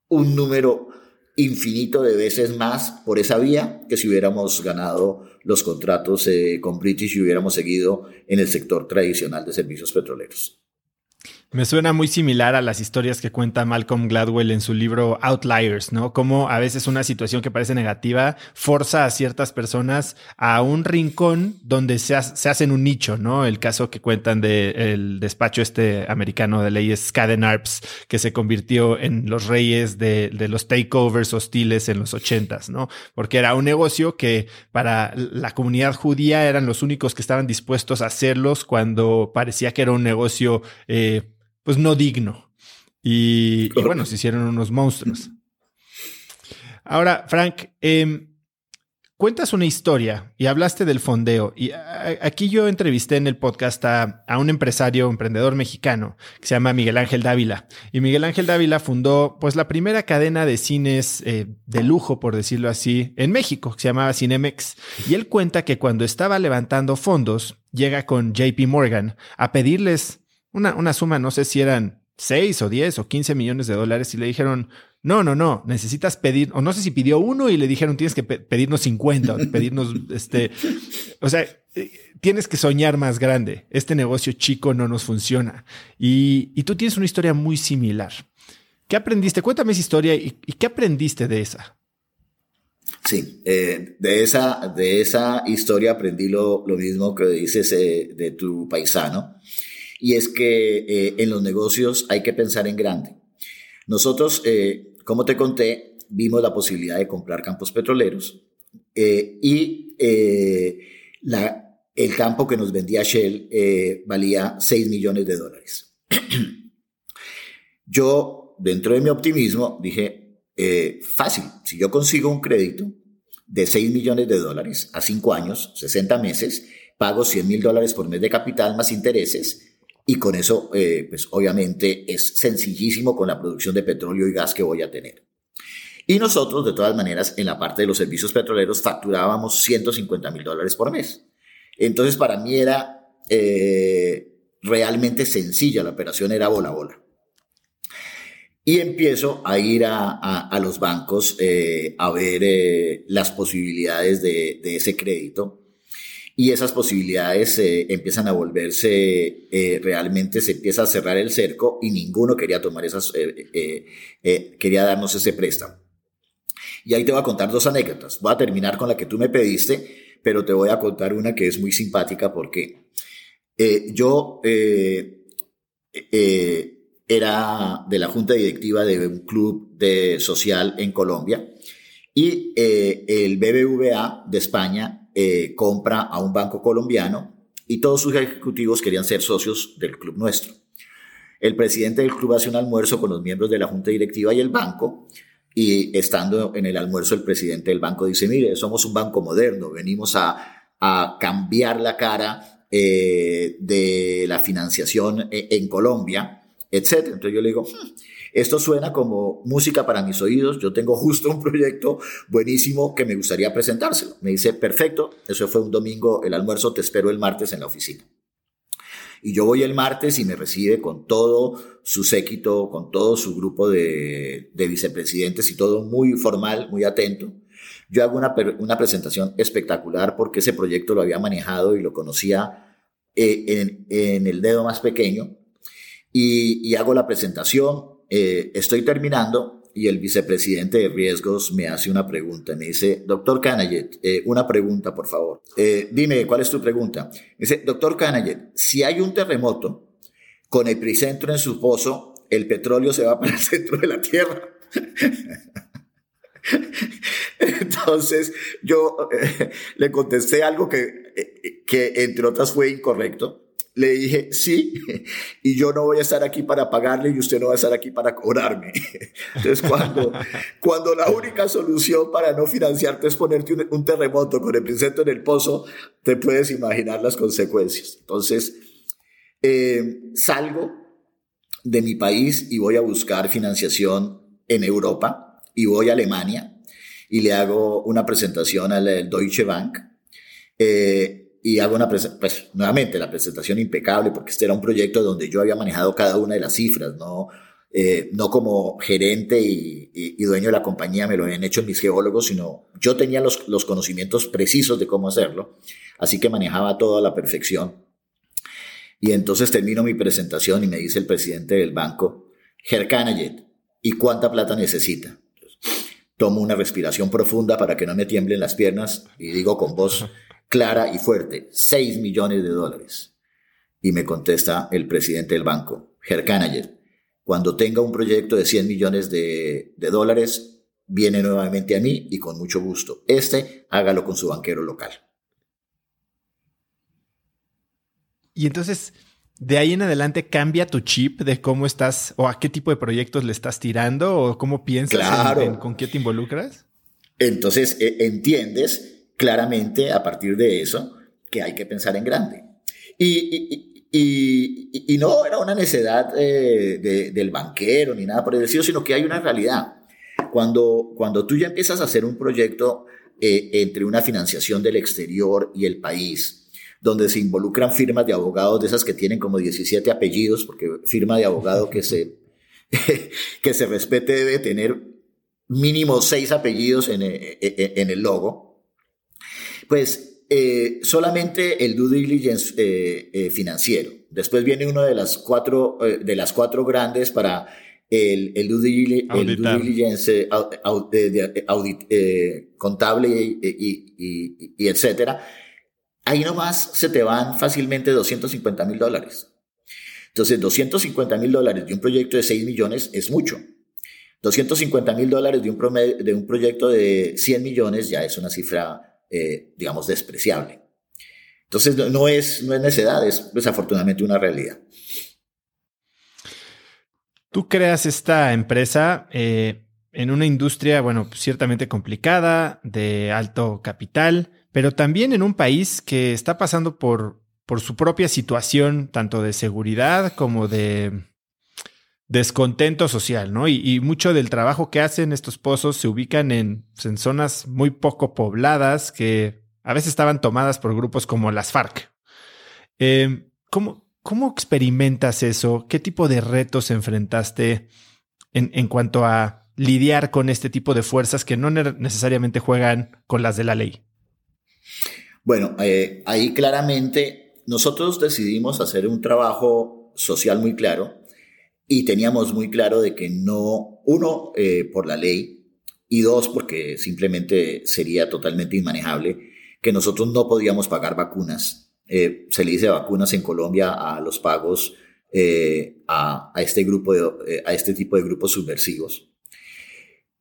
un número infinito de veces más por esa vía que si hubiéramos ganado los contratos eh, con British y hubiéramos seguido en el sector tradicional de servicios petroleros. Me suena muy similar a las historias que cuenta Malcolm Gladwell en su libro Outliers, ¿no? Como a veces una situación que parece negativa forza a ciertas personas a un rincón donde se, hacen un nicho, ¿no? El caso que cuentan del despacho este americano de leyes Caden Arps, que se convirtió en los reyes de, de los takeovers hostiles en los ochentas, ¿no? Porque era un negocio que para la comunidad judía eran los únicos que estaban dispuestos a hacerlos cuando parecía que era un negocio eh, pues no digno. Y, bueno, se hicieron unos monstruos. Ahora, Frank, em, cuentas una historia y hablaste del fondeo. Y aquí yo entrevisté en el podcast a, un empresario, emprendedor mexicano que se llama Miguel Ángel Dávila. Y Miguel Ángel Dávila fundó pues la primera cadena de cines eh, de lujo, por decirlo así, en México, que se llamaba Cinemex. Y él cuenta que cuando estaba levantando fondos, llega con JP Morgan a pedirles una, una suma, no sé si eran 6 o 10 o 15 millones de dólares y le dijeron, no, no, no, necesitas pedir, o no sé si pidió uno y le dijeron, tienes que pedirnos 50 o pedirnos, este, o sea, eh, tienes que soñar más grande. Este negocio chico no nos funciona. Y, y tú tienes una historia muy similar. ¿Qué aprendiste? Cuéntame esa historia y, qué aprendiste de esa. Sí, eh, de, esa, de esa historia aprendí lo, lo mismo que dices eh, de tu paisano y es que eh, en los negocios hay que pensar en grande. Nosotros, eh, como te conté, vimos la posibilidad de comprar campos petroleros eh, y el campo que nos vendía Shell valía 6 millones de dólares. yo, dentro de mi optimismo, dije, fácil, si yo consigo un crédito de 6 millones de dólares a 5 años, 60 meses, pago 100 mil dólares por mes de capital más intereses, y con eso, eh, pues obviamente es sencillísimo con la producción de petróleo y gas que voy a tener. Y nosotros, de todas maneras, en la parte de los servicios petroleros facturábamos 150 mil dólares por mes. Entonces, para mí era eh, realmente sencilla, la operación era bola bola. Y empiezo a ir a, los bancos eh, a ver las posibilidades de, de ese crédito y esas posibilidades eh, empiezan a volverse, eh, realmente se empieza a cerrar el cerco y ninguno quería tomar esas, eh, quería darnos ese préstamo. Y ahí te voy a contar dos anécdotas. Voy a terminar con la que tú me pediste, pero te voy a contar una que es muy simpática porque yo era de la junta directiva de un club de social en Colombia y el BBVA de España eh, compra a un banco colombiano y todos sus ejecutivos querían ser socios del club nuestro. El presidente del club hace un almuerzo con los miembros de la junta directiva y el banco y estando en el almuerzo el presidente del banco dice, mire, somos un banco moderno, venimos a, cambiar la cara eh, de la financiación en, en Colombia, etc. Entonces yo le digo, hmm, esto suena como música para mis oídos. Yo tengo justo un proyecto buenísimo que me gustaría presentárselo. Me dice, perfecto, eso fue un domingo, el almuerzo, te espero el martes en la oficina. Y yo voy el martes y me recibe con todo su séquito, con todo su grupo de, vicepresidentes y todo muy formal, muy atento. Yo hago una, una, presentación espectacular porque ese proyecto lo había manejado y lo conocía eh, en, en el dedo más pequeño. Y, hago la presentación eh, estoy terminando y el vicepresidente de riesgos me hace una pregunta. Me dice, doctor Canayet, eh, una pregunta, por favor. Eh, dime, ¿cuál es tu pregunta? dice, doctor Canayet, si hay un terremoto con el epicentro en su pozo, el petróleo se va para el centro de la Tierra. Entonces yo le contesté algo que, que entre otras fue incorrecto le dije, sí, y yo no voy a estar aquí para pagarle y usted no va a estar aquí para cobrarme. Entonces, cuando, cuando la única solución para no financiarte es ponerte un, terremoto con el presente en el pozo, te puedes imaginar las consecuencias. Entonces, eh, salgo de mi país y voy a buscar financiación en Europa y voy a Alemania y le hago una presentación al Deutsche Bank. Eh, y hago una pues nuevamente la presentación impecable, porque este era un proyecto donde yo había manejado cada una de las cifras, no, eh, no como gerente y, dueño de la compañía me lo habían hecho mis geólogos, sino yo tenía los, los conocimientos precisos de cómo hacerlo, así que manejaba todo a la perfección. Y entonces termino mi presentación y me dice el presidente del banco, Herkanayet, ¿y cuánta plata necesita? Tomo una respiración profunda para que no me tiemblen las piernas y digo con voz clara y fuerte, 6 millones de dólares. Y me contesta el presidente del banco, Herkanayet, cuando tenga un proyecto de 100 millones de, de dólares, viene nuevamente a mí y con mucho gusto. Este, hágalo con su banquero local. Y entonces, de ahí en adelante cambia tu chip de cómo estás o a qué tipo de proyectos le estás tirando o cómo piensas en, con qué te involucras. Entonces, e, entiendes claramente a partir de eso que hay que pensar en grande. Y, y, no era una necedad eh, del banquero ni nada por el estilo, sino que hay una realidad. Cuando, cuando tú ya empiezas a hacer un proyecto eh, entre una financiación del exterior y el país, donde se involucran firmas de abogados de esas que tienen como 17 apellidos, porque firma de abogado que se, que se respete debe tener mínimo seis apellidos en, eh, en el logo, pues eh, solamente el due diligence financiero. Después viene uno de las cuatro, de las cuatro grandes para el, el, due, diligence contable y, etcétera ahí nomás se te van fácilmente 250 mil dólares. Entonces, 250 mil dólares de un proyecto de 6 millones es mucho. 250 mil dólares de un, de un proyecto de 100 millones ya es una cifra, eh, digamos, despreciable. Entonces, no, es, no es necedad, es desafortunadamente una realidad. Tú creas esta empresa eh, en una industria, bueno, ciertamente complicada, de alto capital pero también en un país que está pasando por, por su propia situación, tanto de seguridad como de descontento social, ¿no? Y, mucho del trabajo que hacen estos pozos se ubican en, en, zonas muy poco pobladas que a veces estaban tomadas por grupos como las FARC. Em, ¿cómo, ¿Cómo experimentas eso? ¿Qué tipo de retos enfrentaste en, en cuanto a lidiar con este tipo de fuerzas que no necesariamente juegan con las de la ley? Bueno, eh, ahí claramente nosotros decidimos hacer un trabajo social muy claro y teníamos muy claro de que no, uno, eh, por la ley y dos, porque simplemente sería totalmente inmanejable, que nosotros no podíamos pagar vacunas. Eh, se le dice vacunas en Colombia a los pagos a, este grupo de, a este tipo de grupos subversivos.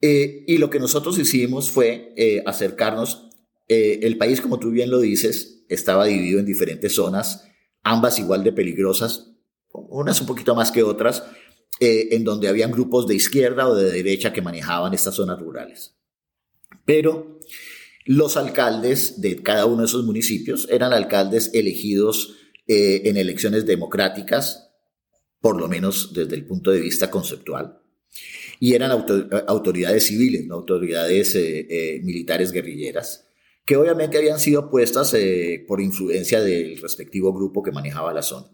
y lo que nosotros hicimos fue acercarnos eh, el país, como tú bien lo dices, estaba dividido en diferentes zonas, ambas igual de peligrosas, unas un poquito más que otras, eh, en donde habían grupos de izquierda o de derecha que manejaban estas zonas rurales. Pero los alcaldes de cada uno de esos municipios eran alcaldes elegidos eh, en elecciones democráticas, por lo menos desde el punto de vista conceptual, y eran autoridades civiles, no autoridades militares guerrilleras que obviamente habían sido puestas eh, por influencia del respectivo grupo que manejaba la zona.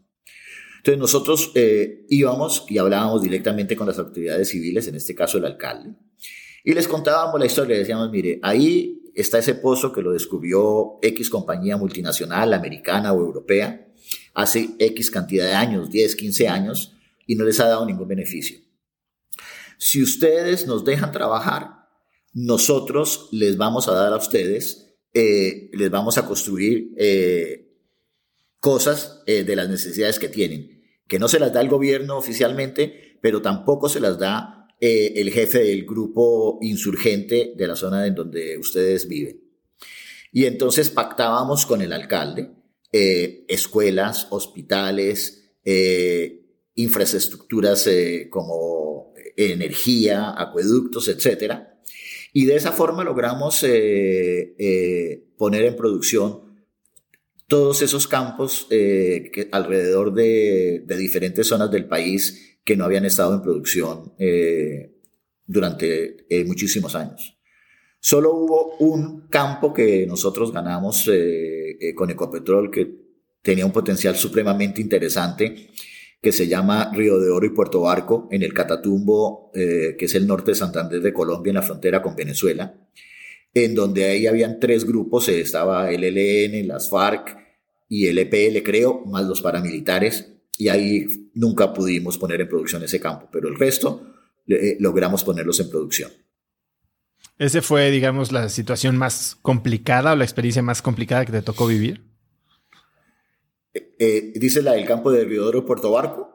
Entonces nosotros eh, íbamos y hablábamos directamente con las autoridades civiles, en este caso el alcalde, y les contábamos la historia, decíamos, mire, ahí está ese pozo que lo descubrió X compañía multinacional, americana o europea, hace X cantidad de años, 10, 15 años, y no les ha dado ningún beneficio. Si ustedes nos dejan trabajar, nosotros les vamos a dar a ustedes eh, les vamos a construir eh, cosas de las necesidades que tienen, que no se las da el gobierno oficialmente, pero tampoco se las da el jefe del grupo insurgente de la zona en donde ustedes viven. Y entonces pactábamos con el alcalde escuelas, hospitales, infraestructuras como energía, acueductos, etcétera, y de esa forma logramos eh, eh, poner en producción todos esos campos eh, que alrededor de, diferentes zonas del país que no habían estado en producción durante muchísimos años. Solo hubo un campo que nosotros ganamos con Ecopetrol que tenía un potencial supremamente interesante que se llama Río de Oro y Puerto Barco, en el Catatumbo, eh, que es el norte de Santander de Colombia, en la frontera con Venezuela, en donde ahí habían tres grupos, eh, estaba el ELN, las FARC y el EPL, creo, más los paramilitares, y ahí nunca pudimos poner en producción ese campo, pero el resto eh, logramos ponerlos en producción. ¿Ese fue, digamos, la situación más complicada o la experiencia más complicada que te tocó vivir? Eh, eh ¿Dice la del campo de Riodoro Puerto Barco?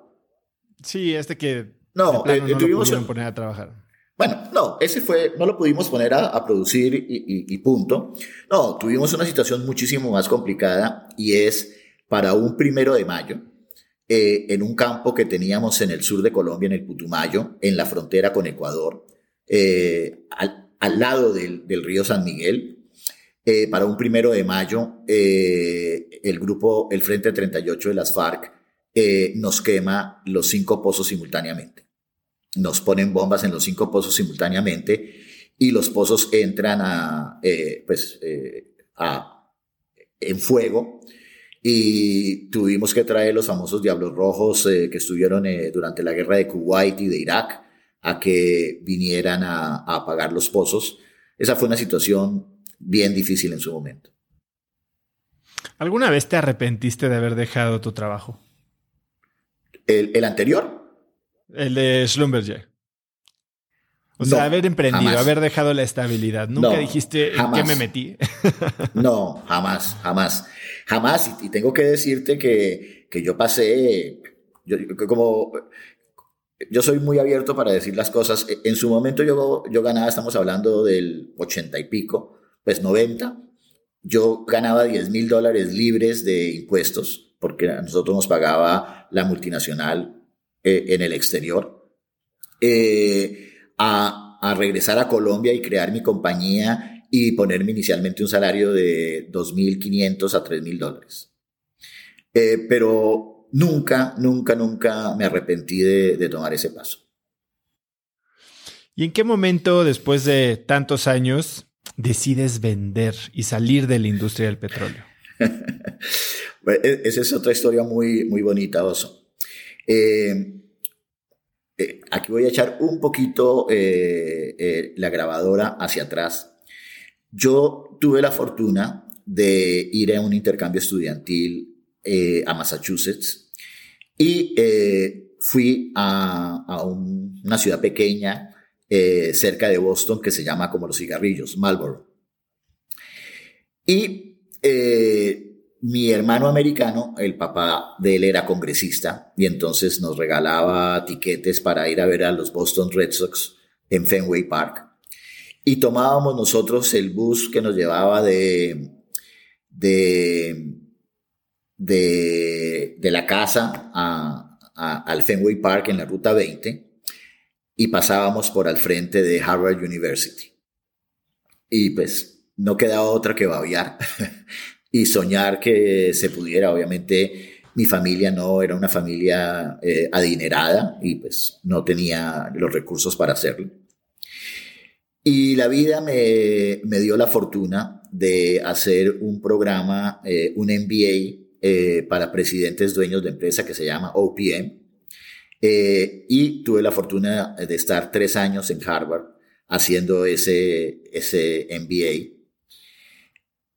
Sí, este que no, no tuvimos lo poner a trabajar. Bueno, no, ese fue, no lo pudimos poner a, producir y, punto. No, tuvimos una situación muchísimo más complicada y es para un primero de mayo, eh, en un campo que teníamos en el sur de Colombia, en el Putumayo, en la frontera con Ecuador, eh, al, lado del, río San Miguel. Eh, para un primero de mayo, el grupo, el Frente 38 de las FARC, nos quema los cinco pozos simultáneamente nos ponen bombas en los cinco pozos simultáneamente y los pozos entran a, eh, pues, eh, a, en fuego y tuvimos que traer los famosos Diablos Rojos eh, que estuvieron durante la guerra de Kuwait y de Irak a que vinieran a, a apagar los pozos. Esa fue una situación bien difícil en su momento. ¿Alguna vez te arrepentiste de haber dejado tu trabajo? ¿El, el anterior? El de Schlumberger. O sea, haber emprendido, haber dejado la estabilidad. Nunca dijiste en qué me metí. no, jamás, jamás. Jamás. Y, tengo que decirte que, que yo pasé, yo, como, yo soy muy abierto para decir las cosas. E, en su momento yo, yo ganaba, estamos hablando del ochenta y pico, pues 90. Yo ganaba 10 mil dólares libres de impuestos, porque a nosotros nos pagaba la multinacional eh, en el exterior, eh, a, a, regresar a Colombia y crear mi compañía y ponerme inicialmente un salario de 2.500 a 3.000 dólares. Eh, pero nunca, nunca, nunca me arrepentí de, de tomar ese paso. ¿Y en qué momento, después de tantos años, decides vender y salir de la industria del petróleo? E, esa es otra historia muy, muy bonita, Oso. Eh, eh, aquí voy a echar un poquito eh, la grabadora hacia atrás. Yo tuve la fortuna de ir a un intercambio estudiantil a Massachusetts y fui a, una ciudad pequeña cerca de Boston que se llama como los cigarrillos, Marlboro. Y mi hermano americano, el papá de él era congresista y entonces nos regalaba tiquetes para ir a ver a los Boston Red Sox en Fenway Park. Y tomábamos nosotros el bus que nos llevaba de, de, de, la casa al Fenway Park en la ruta 20 y pasábamos por al frente de Harvard University. Y pues no quedaba otra que babiar. y soñar que se pudiera. Obviamente mi familia no era una familia eh, adinerada y pues no tenía los recursos para hacerlo. Y la vida me, me dio la fortuna de hacer un programa, eh, un MBA eh, para presidentes dueños de empresa que se llama OPM. y tuve la fortuna de estar tres años en Harvard haciendo ese, ese MBA.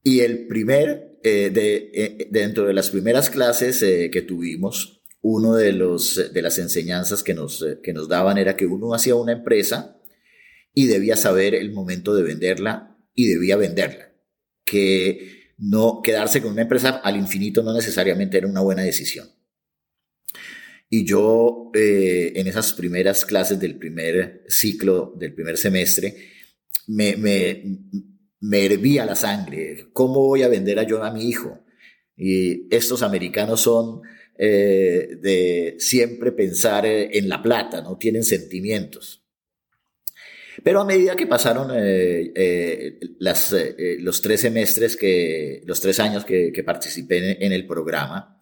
Y el primer, eh, de, eh, dentro de las primeras clases eh, que tuvimos, uno de, los, de las enseñanzas que nos, que nos daban era que uno hacía una empresa y debía saber el momento de venderla y debía venderla. Que no quedarse con una empresa al infinito no necesariamente era una buena decisión. Y yo en esas primeras clases del primer ciclo, del primer semestre, me, me, me hervía la sangre. ¿Cómo voy a vender a yo a mi hijo? Y estos americanos son eh, de siempre pensar eh, en la plata, no tienen sentimientos. Pero a medida que pasaron eh, los tres semestres, que, los tres años que, participé en, el programa,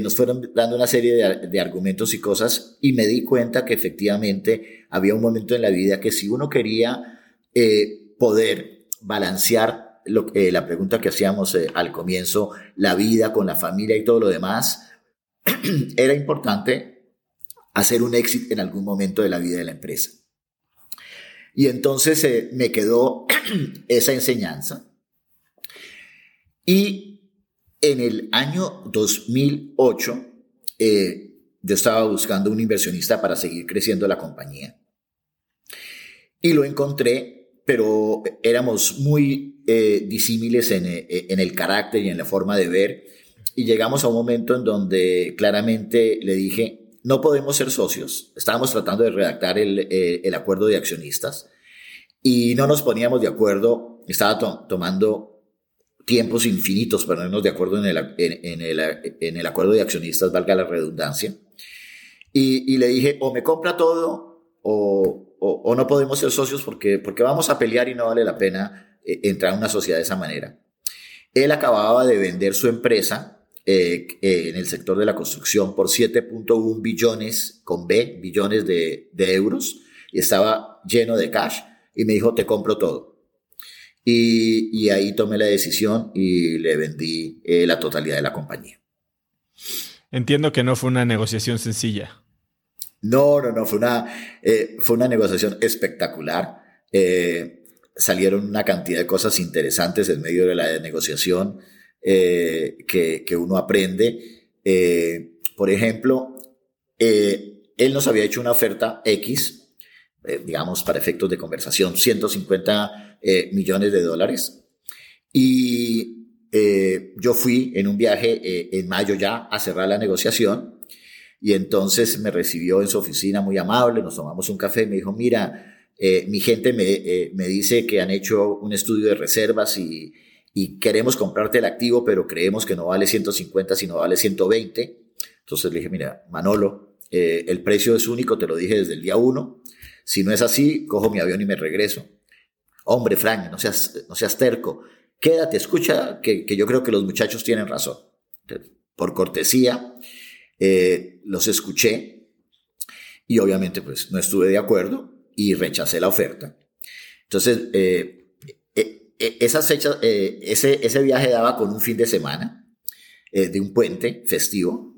nos fueron dando una serie de, argumentos y cosas y me di cuenta que efectivamente había un momento en la vida que si uno quería poder balancear lo, eh, la pregunta que hacíamos eh, al comienzo, la vida con la familia y todo lo demás, era importante hacer un éxito en algún momento de la vida de la empresa. Y entonces eh, me quedó esa enseñanza. Y En el año 2008, eh, yo estaba buscando un inversionista para seguir creciendo la compañía. Y lo encontré, pero éramos muy eh, disímiles en, eh, en el carácter y en la forma de ver. Y llegamos a un momento en donde claramente le dije, no podemos ser socios. Estábamos tratando de redactar el, el acuerdo de accionistas y no nos poníamos de acuerdo. Estaba tomando tiempos infinitos para ponernos de acuerdo en el, en, el, en el acuerdo de accionistas, valga la redundancia. Y, y le dije, o me compra todo o, o, no podemos ser socios porque, porque vamos a pelear y no vale la pena eh, entrar en una sociedad de esa manera. Él acababa de vender su empresa eh, en el sector de la construcción por 7.1 billones, con B, billones de, de euros, y estaba lleno de cash, y me dijo, te compro todo. Y, ahí tomé la decisión y le vendí eh, la totalidad de la compañía. Entiendo que no fue una negociación sencilla. No, no, no, fue una, eh, fue una negociación espectacular. Eh, salieron una cantidad de cosas interesantes en medio de la negociación que, que, uno aprende. por ejemplo, él nos había hecho una oferta X, digamos, para efectos de conversación, 150 eh, millones de dólares. Y eh, yo fui en un viaje eh, en mayo ya a cerrar la negociación y entonces me recibió en su oficina muy amable, nos tomamos un café y me dijo, mira, mi gente me, me, dice que han hecho un estudio de reservas y, y queremos comprarte el activo, pero creemos que no vale 150, sino vale 120. Entonces le dije, mira, Manolo, el precio es único, te lo dije desde el día uno. Si no es así, cojo mi avión y me regreso hombre, Frank, no seas, no seas terco, quédate, escucha, que, que yo creo que los muchachos tienen razón. Por cortesía, eh, los escuché y obviamente pues no estuve de acuerdo y rechacé la oferta. Entonces, eh, eh, esas fechas, ese, ese viaje daba con un fin de semana de un puente festivo.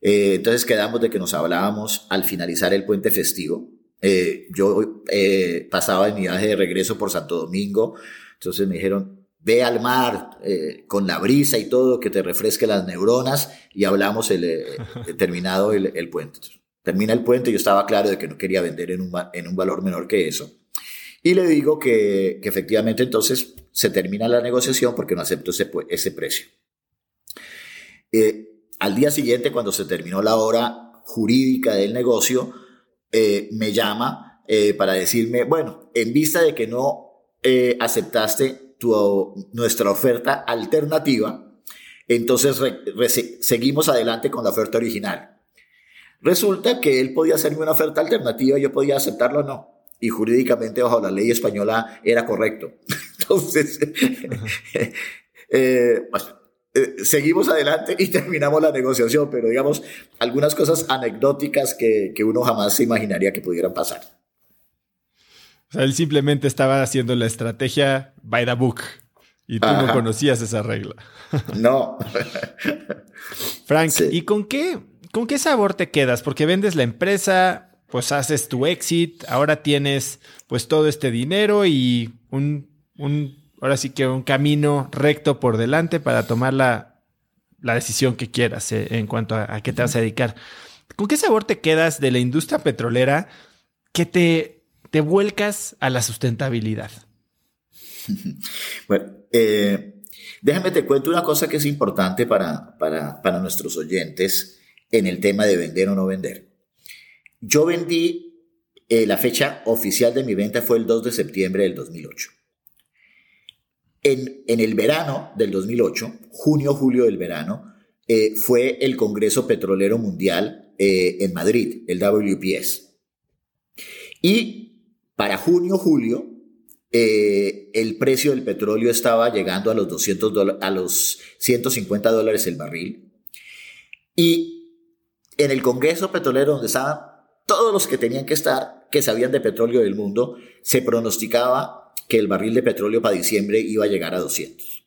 entonces quedamos de que nos hablábamos al finalizar el puente festivo eh, yo eh, pasaba en mi viaje de regreso por Santo Domingo, entonces me dijeron, ve al mar eh, con la brisa y todo, que te refresque las neuronas y hablamos el, eh, terminado el, el, puente. Termina el puente, yo estaba claro de que no quería vender en un, en un valor menor que eso. Y le digo que, que, efectivamente entonces se termina la negociación porque no acepto ese, ese precio. al día siguiente, cuando se terminó la hora jurídica del negocio, eh, me llama eh, para decirme, bueno, en vista de que no eh, aceptaste tu, nuestra oferta alternativa, entonces seguimos adelante con la oferta original. Resulta que él podía hacerme una oferta alternativa, yo podía aceptarlo o no. Y jurídicamente, bajo la ley española, era correcto. Entonces, pues, eh, seguimos adelante y terminamos la negociación, pero digamos, algunas cosas anecdóticas que, que uno jamás se imaginaría que pudieran pasar. Sea, él simplemente estaba haciendo la estrategia by the book y tú no conocías esa regla. No. Frank, ¿y con qué, con qué sabor te quedas? Porque vendes la empresa, pues haces tu exit, ahora tienes pues todo este dinero y un, un ahora sí que un camino recto por delante para tomar la, la decisión que quieras eh, en cuanto a, qué te vas a dedicar. ¿Con qué sabor te quedas de la industria petrolera que te, te vuelcas a la sustentabilidad? Bueno, eh, déjame te cuento una cosa que es importante para, para, para nuestros oyentes en el tema de vender o no vender. Yo vendí, eh, la fecha oficial de mi venta fue el 2 de septiembre del 2008. En, en el verano del 2008, junio, julio del verano, eh, fue el Congreso Petrolero Mundial en Madrid, el WPS. Y para junio, julio, eh, el precio del petróleo estaba llegando a los, 200 a los 150 dólares el barril. Y en el Congreso Petrolero, donde estaban todos los que tenían que estar, que sabían de petróleo del mundo, se pronosticaba que el barril de petróleo para diciembre iba a llegar a 200.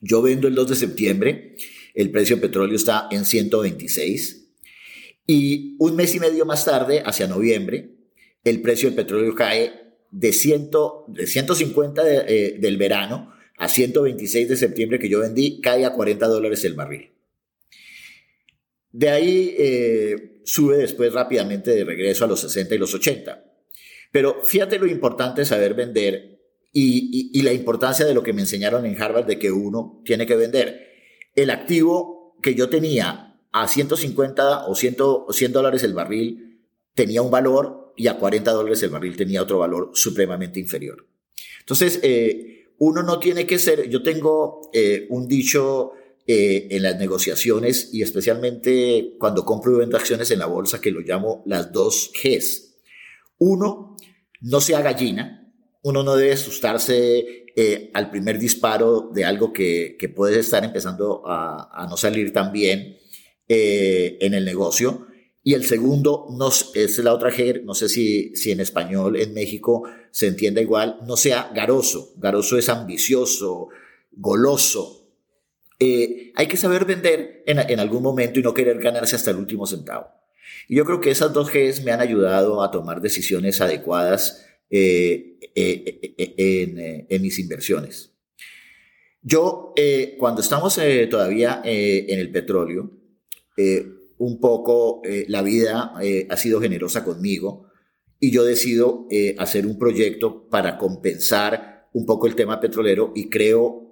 Yo vendo el 2 de septiembre, el precio del petróleo está en 126 y un mes y medio más tarde, hacia noviembre, el precio del petróleo cae de, 100, de 150 eh, del verano a 126 de septiembre que yo vendí, cae a 40 dólares el barril. De ahí eh, sube después rápidamente de regreso a los 60 y los 80. Pero fíjate lo importante de saber vender y, y, la importancia de lo que me enseñaron en Harvard de que uno tiene que vender. El activo que yo tenía a 150 o 100, 100 dólares el barril tenía un valor y a 40 dólares el barril tenía otro valor supremamente inferior. Entonces, eh, uno no tiene que ser, yo tengo eh, un dicho eh, en las negociaciones y especialmente cuando compro y vendo acciones en la bolsa que lo llamo las dos Gs. Uno, no sea gallina, uno no debe asustarse al primer disparo de algo que, que puede estar empezando a, a, no salir tan bien en el negocio. Y el segundo no, es la otra G, no sé si, si en español en México se entienda igual, no sea garoso. Garoso es ambicioso, goloso. Eh, hay que saber vender en, en, algún momento y no querer ganarse hasta el último centavo. Y yo creo que esas dos Gs me han ayudado a tomar decisiones adecuadas eh, eh, en, en, mis inversiones. Yo, cuando estamos todavía en el petróleo, un poco eh, la vida eh, ha sido generosa conmigo y yo decido eh, hacer un proyecto para compensar un poco el tema petrolero y creo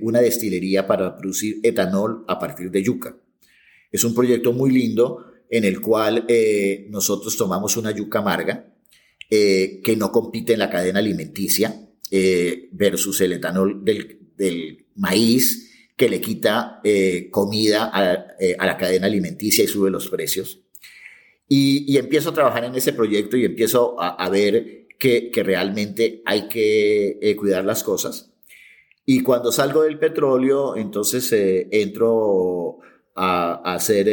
una destilería para producir etanol a partir de yuca. Es un proyecto muy lindo en el cual nosotros tomamos una yuca amarga que no compite en la cadena alimenticia versus el etanol del, del maíz que le quita eh, comida eh, a, la cadena alimenticia y sube los precios. Y, empiezo a trabajar en ese proyecto y empiezo a, ver que, realmente hay que eh, cuidar las cosas. Y cuando salgo del petróleo, entonces entro a, a, ser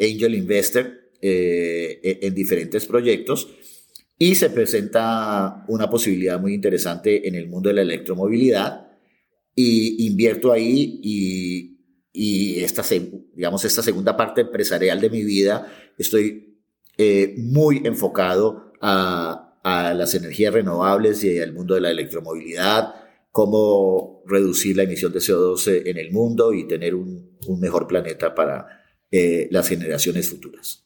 angel investor e, en diferentes proyectos y se presenta una posibilidad muy interesante en el mundo de la electromovilidad y invierto ahí y, y esta, digamos, esta segunda parte empresarial de mi vida estoy eh, muy enfocado a, a, las energías renovables y al mundo de la electromovilidad, cómo reducir la emisión de CO2 en el mundo y tener un, un mejor planeta para eh, las generaciones futuras.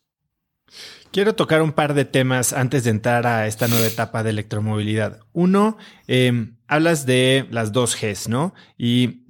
Quiero tocar un par de temas antes de entrar a esta nueva etapa de electromovilidad. Uno, eh, hablas de las dos Gs, ¿no? Y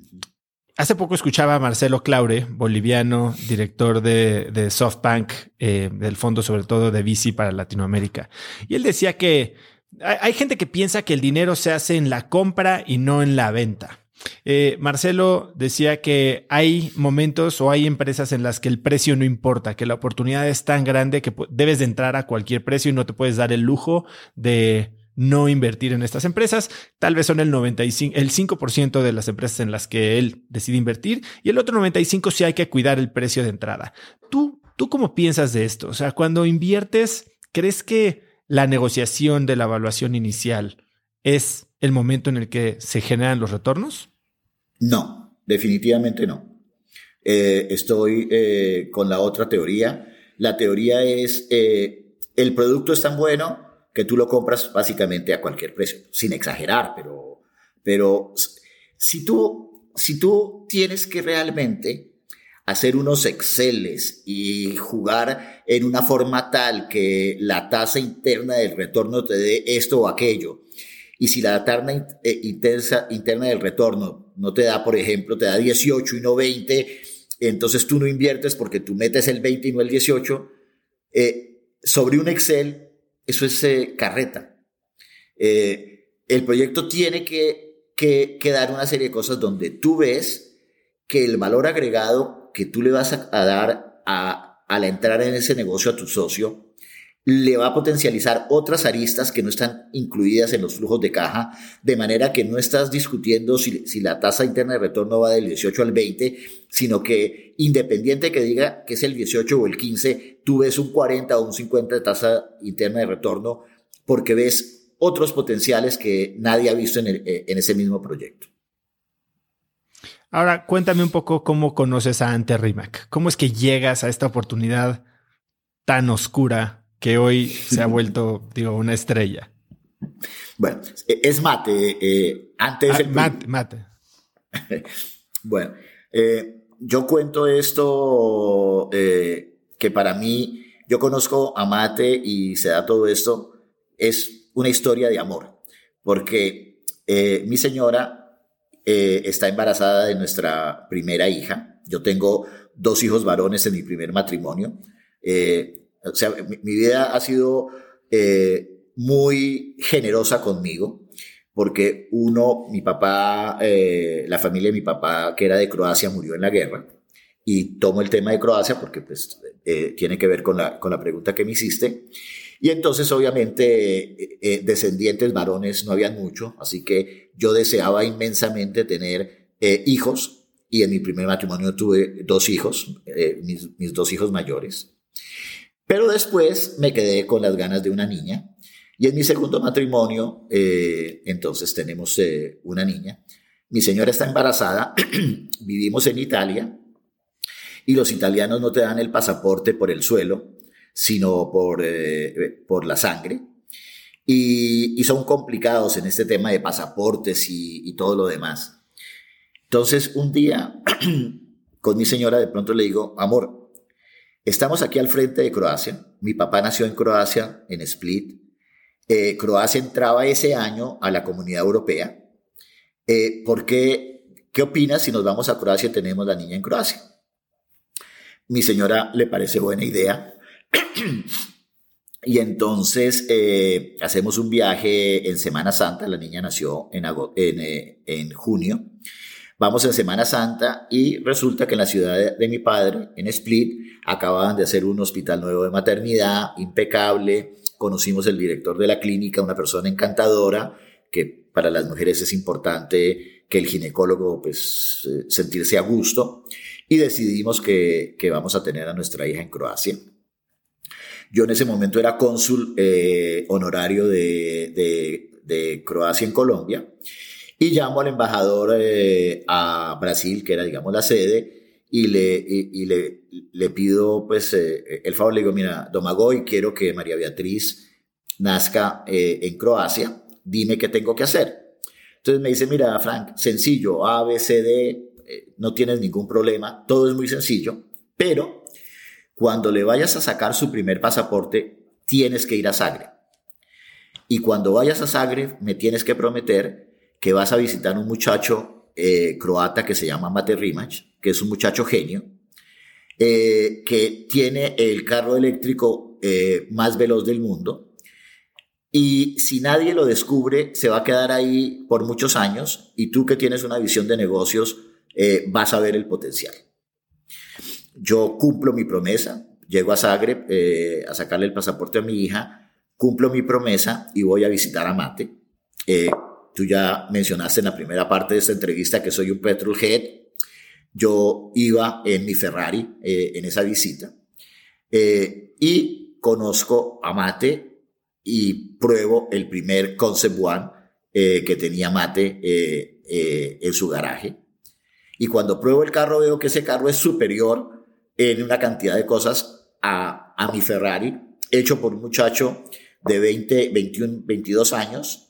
hace poco escuchaba a Marcelo Claure, boliviano, director de, SoftBank, eh, del fondo sobre todo de bici para Latinoamérica. Y él decía que hay gente que piensa que el dinero se hace en la compra y no en la venta. Eh, Marcelo decía que hay momentos o hay empresas en las que el precio no importa, que la oportunidad es tan grande que debes de entrar a cualquier precio y no te puedes dar el lujo de no invertir en estas empresas. Tal vez son el 95, el 5% de las empresas en las que él decide invertir y el otro 95 sí hay que cuidar el precio de entrada. ¿Tú, tú cómo piensas de esto? O sea, cuando inviertes, ¿crees que la negociación de la evaluación inicial es el momento en el que se generan los retornos? No, definitivamente no. Eh, estoy eh, con la otra teoría. La teoría es, eh, el producto es tan bueno que tú lo compras básicamente a cualquier precio, sin exagerar, pero, pero si, tú, si tú tienes que realmente hacer unos Exceles y jugar en una forma tal que la tasa interna del retorno te dé esto o aquello, y si la tasa eh, intensa, interna del retorno no te da, por ejemplo, te da 18 y no 20, entonces tú no inviertes porque tú metes el 20 y no el 18, eh, sobre un Excel eso es eh, carreta. El proyecto tiene que, que, dar una serie de cosas donde tú ves que el valor agregado que tú le vas a, dar a, al entrar en ese negocio a tu socio le va a potencializar otras aristas que no están incluidas en los flujos de caja, de manera que no estás discutiendo si, si, la tasa interna de retorno va del 18 al 20, sino que independiente que diga que es el 18 o el 15, tú ves un 40 o un 50 de tasa interna de retorno porque ves otros potenciales que nadie ha visto en, eh, en ese mismo proyecto. Ahora, cuéntame un poco cómo conoces a Ante Rimac. ¿Cómo es que llegas a esta oportunidad tan oscura que hoy se ha vuelto, digo, una estrella? Bueno, es mate. Eh, antes. Ah, mate, mate. bueno, eh, yo cuento esto eh, que para mí, yo conozco a Mate y se da todo esto, es una historia de amor, porque mi señora está embarazada de nuestra primera hija. Yo tengo dos hijos varones en mi primer matrimonio. O sea, mi, mi, vida ha sido muy generosa conmigo porque uno, mi papá, eh, la familia de mi papá, que era de Croacia, murió en la guerra. Y tomo el tema de Croacia porque pues, eh, tiene que ver con la, con la pregunta que me hiciste. Y entonces, obviamente, eh, descendientes varones no habían mucho, así que yo deseaba inmensamente tener hijos. Y en mi primer matrimonio tuve dos hijos, mis, mis dos hijos mayores. Pero después me quedé con las ganas de una niña y en mi segundo matrimonio, eh, entonces tenemos eh, una niña. Mi señora está embarazada, vivimos en Italia y los italianos no te dan el pasaporte por el suelo, sino por, eh, por la sangre. Y, son complicados en este tema de pasaportes y, y todo lo demás. Entonces, un día, con mi señora, de pronto le digo, amor, estamos aquí al frente de Croacia. Mi papá nació en Croacia, en Split eh, Croacia entraba ese año a la comunidad europea. Eh, ¿por qué, qué opinas si nos vamos a Croacia y tenemos la niña en Croacia? Mi señora le parece buena idea. y entonces eh, hacemos un viaje en Semana Santa. La niña nació en, en, junio. Vamos en Semana Santa y resulta que en la ciudad de, mi padre, en Split, acababan de hacer un hospital nuevo de maternidad, impecable. Conocimos el director de la clínica, una persona encantadora, que para las mujeres es importante que el ginecólogo pues eh, sentirse a gusto. Y decidimos que, vamos a tener a nuestra hija en Croacia. Yo en ese momento era cónsul eh, honorario de, Croacia en Colombia y llamo al embajador eh, a Brasil, que era digamos la sede, y le, y, le, pido pues eh, el favor, le digo, mira, Domagoy, quiero que María Beatriz nazca eh, en Croacia, dime qué tengo que hacer. Entonces me dice, mira, Frank, sencillo, A, B, C, D, no tienes ningún problema, todo es muy sencillo, pero cuando le vayas a sacar su primer pasaporte, tienes que ir a Zagreb. Y cuando vayas a Zagreb, me tienes que prometer que vas a visitar un muchacho croata que se llama Mate Rimach, que es un muchacho genio, eh, que tiene el carro eléctrico eh, más veloz del mundo. Y si nadie lo descubre, se va a quedar ahí por muchos años y tú que tienes una visión de negocios, eh, vas a ver el potencial. Yo cumplo mi promesa, llego a Zagreb a sacarle el pasaporte a mi hija, cumplo mi promesa y voy a visitar a Mate. Tú ya mencionaste en la primera parte de esta entrevista que soy un petrolhead, yo iba en mi Ferrari eh, en esa visita eh, y conozco a Mate y pruebo el primer Concept One eh, que tenía Mate en su garaje. Y cuando pruebo el carro veo que ese carro es superior en una cantidad de cosas a, a mi Ferrari, hecho por un muchacho de 20, 21, 22 años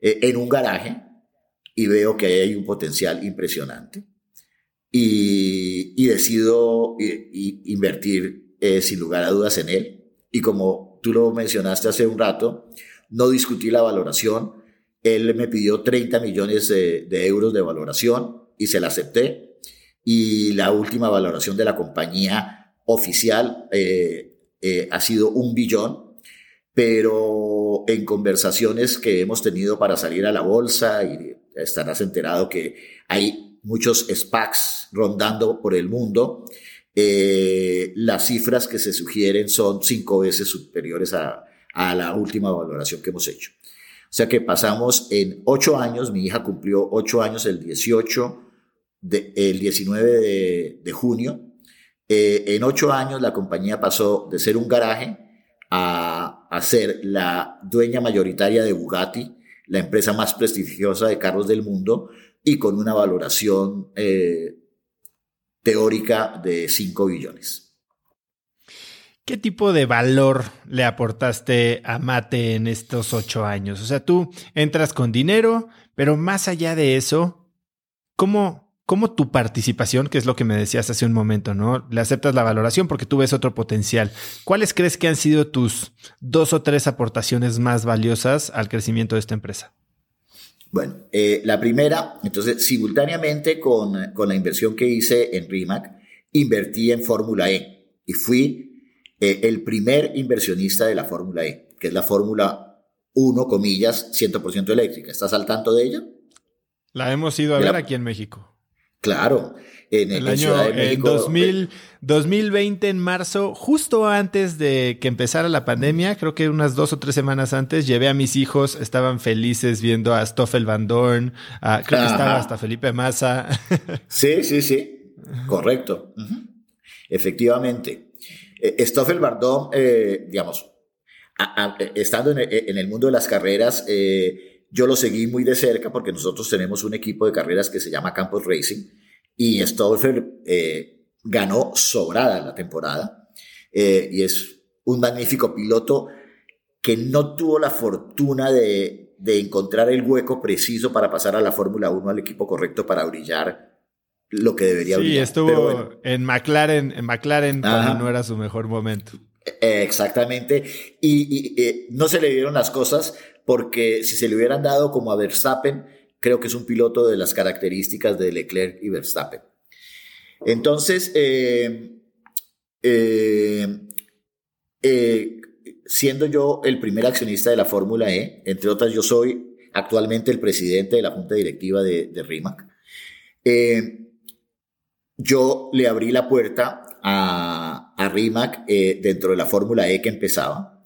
en un garaje y veo que hay un potencial impresionante y, decido invertir eh, sin lugar a dudas en él. Y como tú lo mencionaste hace un rato, no discutí la valoración. Él me pidió 30 millones de, euros de valoración y se la acepté. Y la última valoración de la compañía oficial eh, eh, ha sido un billón, pero en conversaciones que hemos tenido para salir a la bolsa, y estarás enterado que hay muchos SPACs rondando por el mundo. Eh, las cifras que se sugieren son cinco veces superiores a, la última valoración que hemos hecho. O sea que pasamos en ocho años, mi hija cumplió ocho años el 18, de, el 19 de, junio. Eh, en ocho años la compañía pasó de ser un garaje a, a ser la dueña mayoritaria de Bugatti, la empresa más prestigiosa de carros del mundo, y con una valoración eh, teórica de 5 billones. ¿Qué tipo de valor le aportaste a Mate en estos ocho años? O sea, tú entras con dinero, pero más allá de eso, ¿cómo, ¿cómo tu participación, que es lo que me decías hace un momento, ¿no? Le aceptas la valoración porque tú ves otro potencial. ¿Cuáles crees que han sido tus dos o tres aportaciones más valiosas al crecimiento de esta empresa? Bueno, eh, la primera, entonces, simultáneamente con, la inversión que hice en RIMAC, invertí en Fórmula E y fui eh, el primer inversionista de la Fórmula E, que es la Fórmula 1, comillas, 100% eléctrica. ¿Estás al tanto de ella? La hemos ido a ver aquí en México. Claro, en el año en 2000, 2020 en marzo, justo antes de que empezara la pandemia, creo que unas dos o tres semanas antes, llevé a mis hijos, estaban felices viendo a Stoffel Van Dorn, creo que estaba hasta Felipe Massa. Sí, sí, sí, correcto. Efectivamente. Eh, Stoffel Van Dorn, eh, digamos, estando en el, mundo de las carreras, eh, yo lo seguí muy de cerca porque nosotros tenemos un equipo de carreras que se llama Campos Racing y Stoffel eh, ganó sobrada la temporada eh, y es un magnífico piloto que no tuvo la fortuna de, de encontrar el hueco preciso para pasar a la Fórmula 1 al equipo correcto para brillar lo que debería brillar. Sí, estuvo en McLaren, en McLaren cuando no era su mejor momento. Eh, exactamente. Y, y no se le dieron las cosas porque si se le hubieran dado como a Verstappen, creo que es un piloto de las características de Leclerc y Verstappen. Entonces, eh, eh, eh, siendo yo el primer accionista de la Fórmula E, entre otras, yo soy actualmente el presidente de la junta directiva de, RIMAC, yo le abrí la puerta a RIMAC dentro de la Fórmula E que empezaba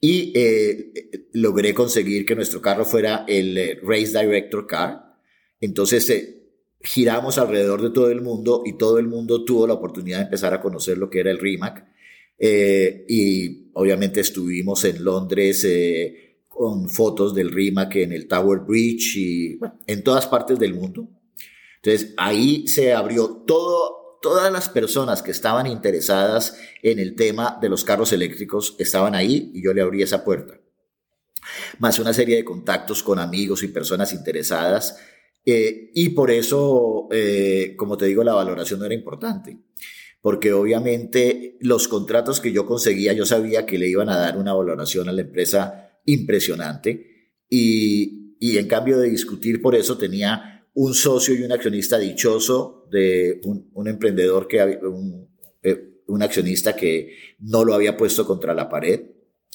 y eh, logré conseguir que nuestro carro fuera el eh, Race Director Car. Entonces eh, giramos alrededor de todo el mundo y todo el mundo tuvo la oportunidad de empezar a conocer lo que era el Rimac. y obviamente estuvimos en Londres con fotos del Rimac en el Tower Bridge y en todas partes del mundo. Entonces ahí se abrió todo todas las personas que estaban interesadas en el tema de los carros eléctricos estaban ahí y yo le abrí esa puerta. Más una serie de contactos con amigos y personas interesadas. Eh, y por eso, eh, como te digo, la valoración no era importante. Porque obviamente los contratos que yo conseguía, yo sabía que le iban a dar una valoración a la empresa impresionante. Y, y en cambio de discutir por eso, tenía un socio y un accionista dichoso de un, emprendedor que un, eh, un, accionista que no lo había puesto contra la pared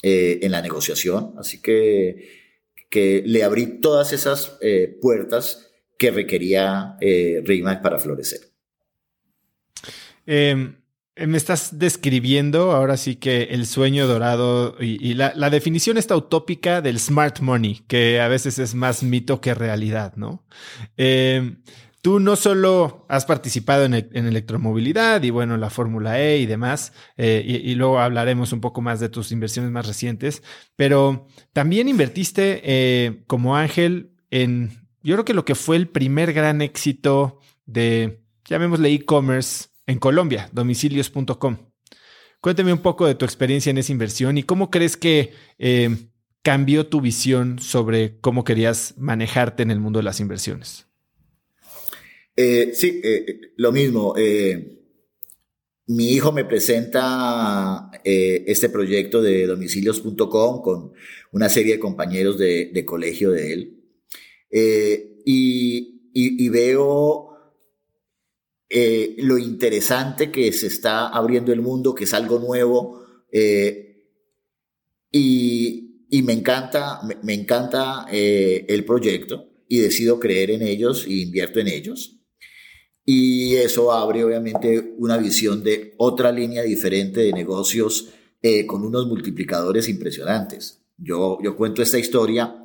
eh, en la negociación. Así que, que le abrí todas esas eh, puertas que requería eh, para florecer. Eh, me estás describiendo ahora sí que el sueño dorado y, la, definición esta utópica del smart money, que a veces es más mito que realidad, ¿no? Em, tú no solo has participado en, electromovilidad y bueno, la Fórmula E y demás, eh, y, luego hablaremos un poco más de tus inversiones más recientes, pero también invertiste eh, como Ángel en, yo creo que lo que fue el primer gran éxito de, llamémosle e-commerce en Colombia, domicilios.com. Cuéntame un poco de tu experiencia en esa inversión y cómo crees que eh, cambió tu visión sobre cómo querías manejarte en el mundo de las inversiones. Eh, sí, eh, lo mismo. mi hijo me presenta este proyecto de domicilios.com con una serie de compañeros de, colegio de él. y, veo eh, lo interesante que se está abriendo el mundo, que es algo nuevo. Eh, y, y, me encanta, me, encanta eh, el proyecto y decido creer en ellos y invierto en ellos. Y eso abre obviamente una visión de otra línea diferente de negocios con unos multiplicadores impresionantes. Yo, yo cuento esta historia.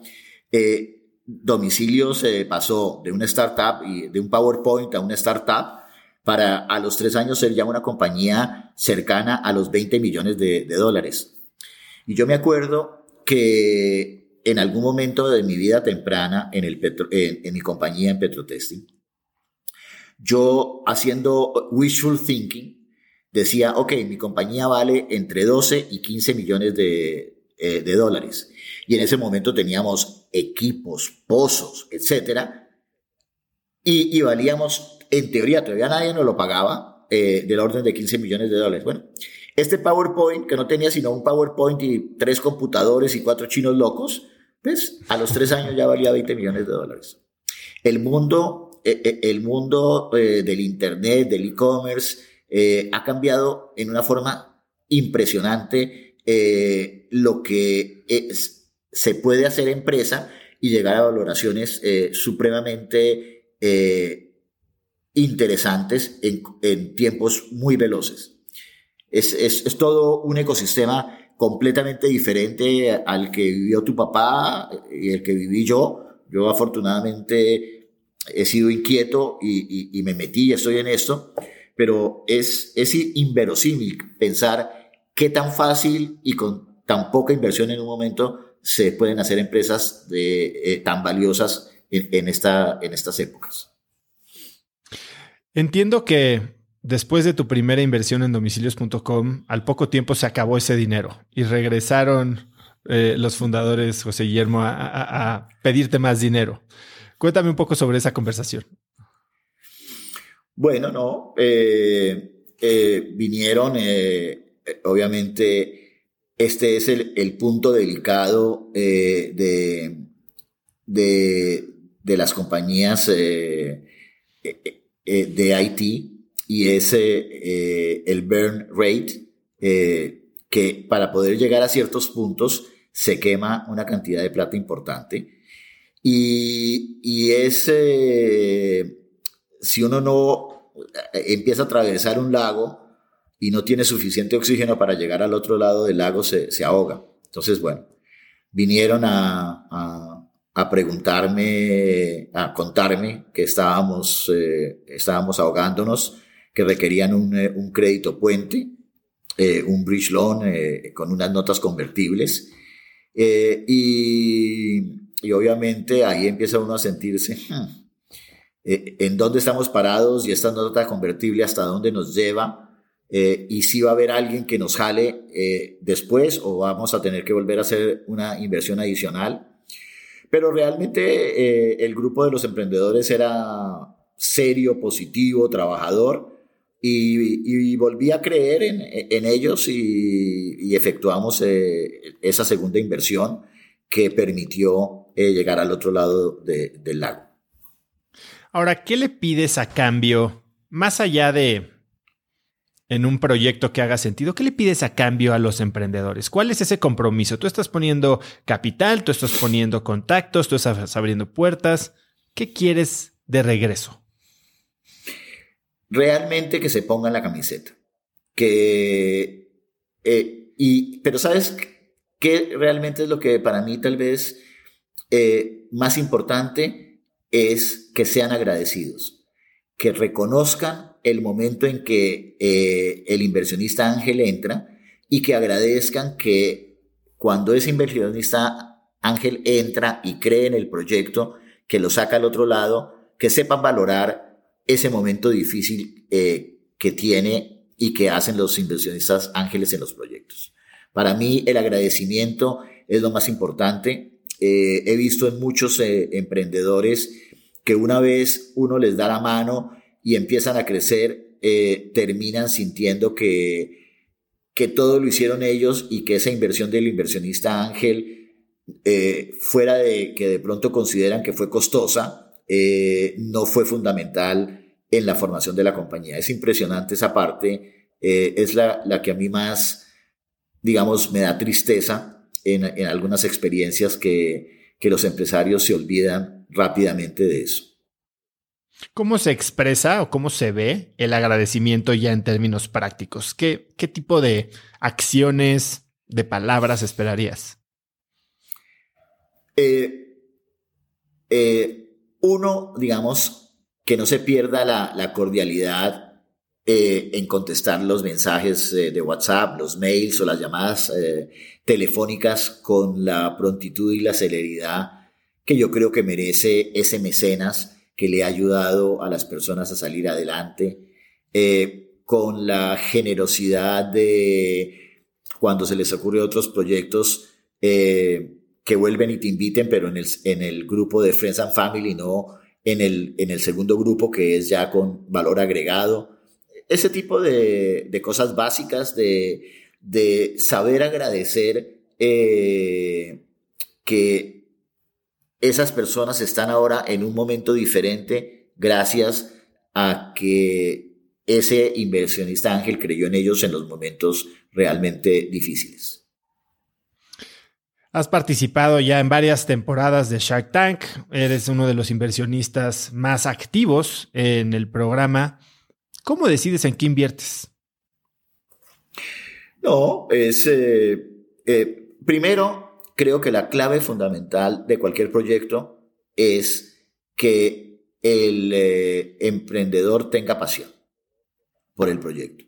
Domicilio se pasó de una startup y de un PowerPoint a una startup para a los tres años ser ya una compañía cercana a los 20 millones de, dólares. Y yo me acuerdo que en algún momento de mi vida temprana en, el en, mi compañía en Petrotesting, yo haciendo wishful thinking, decía, ok, mi compañía vale entre 12 y 15 millones de, eh, de dólares. Y en ese momento teníamos equipos, pozos, etcétera, y, valíamos, en teoría, todavía nadie nos lo pagaba, eh, del orden de 15 millones de dólares. Bueno, este PowerPoint, que no tenía sino un PowerPoint y tres computadores y cuatro chinos locos, pues a los tres años ya valía 20 millones de dólares. El mundo, eh, eh, el mundo del Internet, del e-commerce, ha cambiado en una forma impresionante lo que se puede hacer empresa y llegar a valoraciones supremamente eh, interesantes en, tiempos muy veloces. Es, todo un ecosistema completamente diferente al que vivió tu papá y el que viví yo. Yo afortunadamente he sido inquieto y, me metí y estoy en esto, pero es, es inverosímil pensar qué tan fácil y con tan poca inversión en un momento se pueden hacer empresas de, eh, tan valiosas en, esta, en estas épocas. Entiendo que después de tu primera inversión en domicilios.com, al poco tiempo se acabó ese dinero y regresaron eh, los fundadores, José Guillermo, a, pedirte más dinero. Cuéntame un poco sobre esa conversación. Bueno, no, eh, eh, vinieron, obviamente, este es el, punto delicado de, de, de las compañías eh, eh, eh, de IT y es el burn rate, que para poder llegar a ciertos puntos se quema una cantidad de plata importante. Y, y es, si uno no empieza a atravesar un lago y no tiene suficiente oxígeno para llegar al otro lado del lago, se, se ahoga. Entonces, bueno, vinieron a preguntarme, a contarme que estábamos, eh, estábamos ahogándonos, que requerían un, eh, un crédito puente, eh, un bridge loan con unas notas convertibles. Y, y, obviamente ahí empieza uno a sentirse, hmm, ¿en dónde estamos parados y esta nota convertible hasta dónde nos lleva? y si va a haber alguien que nos jale después o vamos a tener que volver a hacer una inversión adicional. Pero realmente eh, el grupo de los emprendedores era serio, positivo, trabajador. Y, volví a creer en, ellos y, efectuamos eh, esa segunda inversión que permitió eh, llegar al otro lado del lago. Ahora, ¿qué le pides a cambio, más allá de en un proyecto que haga sentido, ¿qué le pides a cambio a los emprendedores? ¿Cuál es ese compromiso? Tú estás poniendo capital, tú estás poniendo contactos, tú estás abriendo puertas. ¿Qué quieres de regreso? Realmente que se pongan la camiseta. Que, eh, y, pero ¿sabes qué realmente es lo que para mí tal vez eh, más importante? Es que sean agradecidos, que reconozcan el momento en que eh, el inversionista ángel entra y que agradezcan que cuando ese inversionista ángel entra y cree en el proyecto, que lo saca al otro lado, que sepan valorar ese momento difícil eh, que tiene y que hacen los inversionistas ángeles en los proyectos. Para mí el agradecimiento es lo más importante. Eh, he visto en muchos emprendedores que una vez uno les da la mano, y empiezan a crecer, eh, terminan sintiendo que, que todo lo hicieron ellos y que esa inversión del inversionista Ángel, eh, fuera de que de pronto consideran que fue costosa, eh, no fue fundamental en la formación de la compañía. Es impresionante esa parte, es la, la, que a mí más, digamos, me da tristeza en, en algunas experiencias que, que los empresarios se olvidan rápidamente de eso. ¿Cómo se expresa o cómo se ve el agradecimiento ya en términos prácticos? ¿Qué, qué tipo de acciones, de palabras esperarías? Eh, eh, uno, digamos, que no se pierda la, cordialidad eh, en contestar los mensajes de WhatsApp, los mails o las llamadas telefónicas con la prontitud y la celeridad que yo creo que merece ese mecenas que le ha ayudado a las personas a salir adelante, eh, con la generosidad de cuando se les ocurre otros proyectos eh, que vuelven y te inviten, pero en el, en el grupo de Friends and Family, no en el, en el segundo grupo que es ya con valor agregado. Ese tipo de, cosas básicas de, saber agradecer eh, que esas personas están ahora en un momento diferente gracias a que ese inversionista ángel creyó en ellos en los momentos realmente difíciles. Has participado ya en varias temporadas de Shark Tank, eres uno de los inversionistas más activos en el programa. ¿Cómo decides en qué inviertes? No, es eh, eh, primero creo que la clave fundamental de cualquier proyecto es que el eh, emprendedor tenga pasión por el proyecto.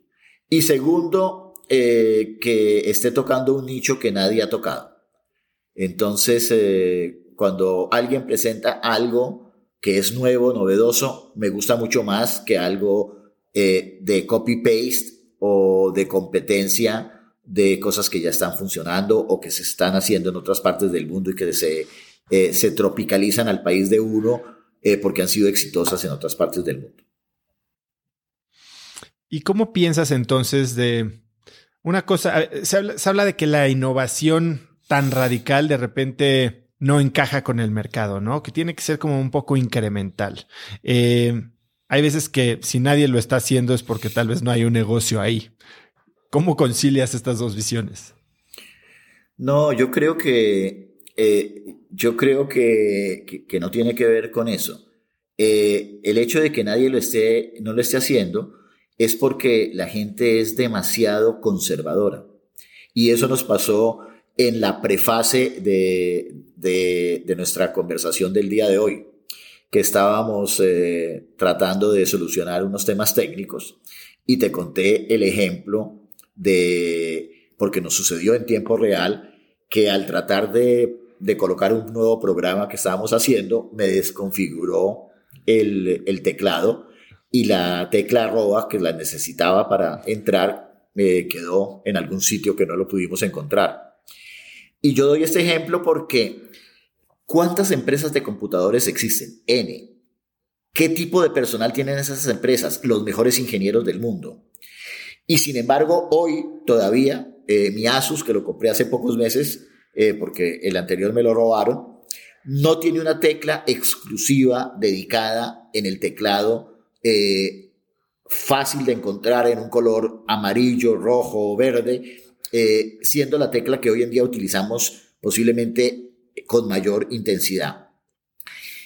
Y segundo, que esté tocando un nicho que nadie ha tocado. Entonces, eh, cuando alguien presenta algo que es nuevo, novedoso, me gusta mucho más que algo eh, de copy-paste o de competencia de cosas que ya están funcionando o que se están haciendo en otras partes del mundo y que se, eh, se tropicalizan al país de uno porque han sido exitosas en otras partes del mundo. ¿Y cómo piensas entonces de una cosa? Se habla, se habla de que la innovación tan radical de repente no encaja con el mercado, ¿no? Que tiene que ser como un poco incremental. Eh, hay veces que si nadie lo está haciendo es porque tal vez no hay un negocio ahí. ¿Cómo concilias estas dos visiones? No, yo creo que eh, yo creo que, que, no tiene que ver con eso. Eh, el hecho de que nadie lo esté, no lo esté haciendo es porque la gente es demasiado conservadora. Y eso nos pasó en la prefase de, de, nuestra conversación del día de hoy, que estábamos eh, tratando de solucionar unos temas técnicos y te conté el ejemplo de, porque nos sucedió en tiempo real, que al tratar de, de colocar un nuevo programa que estábamos haciendo, me desconfiguró el, el teclado y la tecla arroba que la necesitaba para entrar me quedó en algún sitio que no lo pudimos encontrar. Y yo doy este ejemplo porque ¿cuántas empresas de computadores existen? N. ¿Qué tipo de personal tienen esas empresas? Los mejores ingenieros del mundo. Y sin embargo, hoy todavía eh, mi Asus, que lo compré hace pocos meses, eh, porque el anterior me lo robaron, no tiene una tecla exclusiva dedicada en el teclado eh, fácil de encontrar en un color amarillo, rojo o verde, siendo la tecla que hoy en día utilizamos posiblemente con mayor intensidad.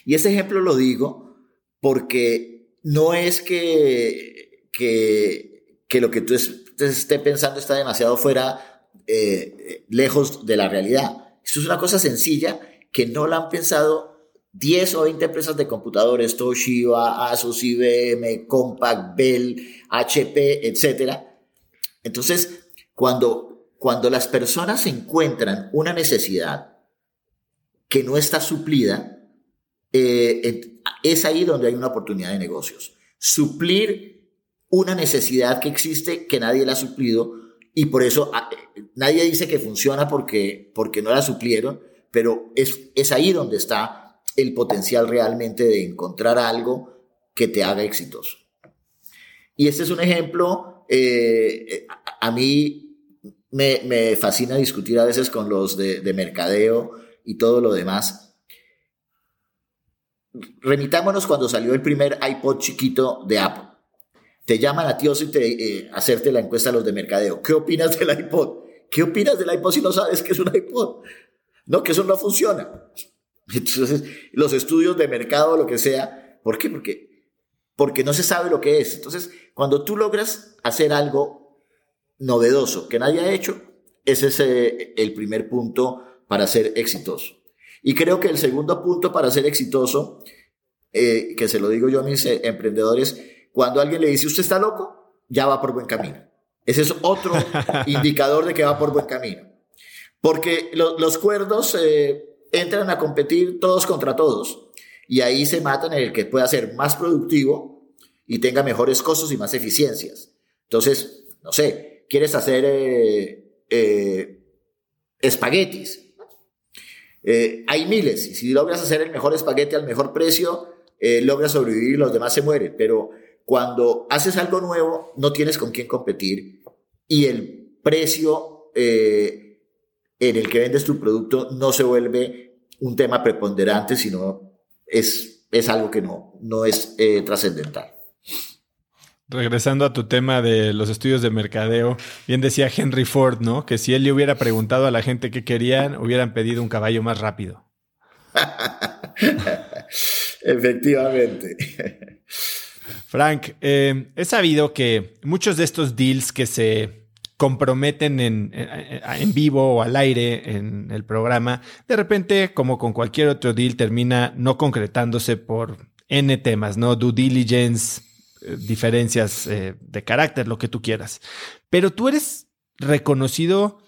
Y este ejemplo lo digo porque no es que, que, lo que tú estés pensando está demasiado fuera, eh, lejos de la realidad. Esto es una cosa sencilla que no la han pensado 10 o 20 empresas de computadores, Toshiba, Asus, IBM, Compaq, Bell, HP, etc. Entonces, cuando cuando las personas encuentran una necesidad que no está suplida, eh, es ahí donde hay una oportunidad de negocios. Suplir una necesidad que existe que nadie la ha suplido y por eso ah, nadie dice que funciona porque, porque no la suplieron, pero es, es ahí donde está el potencial realmente de encontrar algo que te haga exitoso. Y este es un ejemplo, eh, a mí me, fascina discutir a veces con los de, mercadeo y todo lo demás. Remitámonos cuando salió el primer iPod chiquito de Apple. Te llaman a ti y te eh, hacerte la encuesta a los de mercadeo. ¿Qué opinas del iPod? ¿Qué opinas del iPod si no sabes que es un iPod? No, que eso no funciona. Entonces, los estudios de mercado, lo que sea, ¿por qué? Porque, porque no se sabe lo que es. Entonces, cuando tú logras hacer algo novedoso que nadie ha hecho, ese es eh, el primer punto para ser exitoso. Y creo que el segundo punto para ser exitoso, eh, que se lo digo yo a mis eh, emprendedores, cuando alguien le dice, usted está loco, ya va por buen camino. Ese es otro indicador de que va por buen camino. Porque los cuerdos entran a competir todos contra todos. Y ahí se matan el que pueda ser más productivo y tenga mejores costos y más eficiencias. Entonces, no sé, quieres hacer eh, eh, espaguetis. Eh, hay miles, y si logras hacer el mejor espagueti al mejor precio, eh, logra sobrevivir y los demás se mueren. Pero cuando haces algo nuevo, no tienes con quién competir y el precio eh, en el que vendes tu producto no se vuelve un tema preponderante, sino es, es algo que no, no es eh, trascendental. Regresando a tu tema de los estudios de mercadeo, bien decía Henry Ford, ¿no? Que si él le hubiera preguntado a la gente qué querían, hubieran pedido un caballo más rápido. Efectivamente. Frank, eh, he sabido que muchos de estos deals que se comprometen en, en, vivo o al aire en el programa, de repente, como con cualquier otro deal, termina no concretándose por N temas, ¿no? Due diligence, eh, diferencias eh, de carácter, lo que tú quieras. Pero tú eres reconocido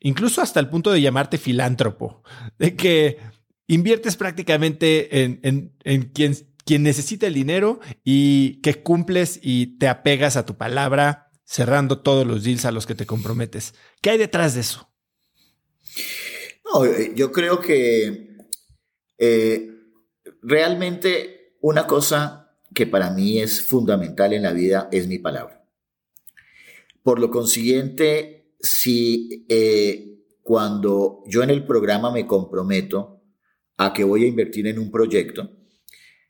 incluso hasta el punto de llamarte filántropo, de que inviertes prácticamente en, en, quien, quien necesita el dinero y que cumples y te apegas a tu palabra, cerrando todos los deals a los que te comprometes. ¿Qué hay detrás de eso? No, eh, yo creo que realmente una cosa que para mí es fundamental en la vida es mi palabra. Por lo consiguiente, si eh, cuando yo en el programa me comprometo a que voy a invertir en un proyecto,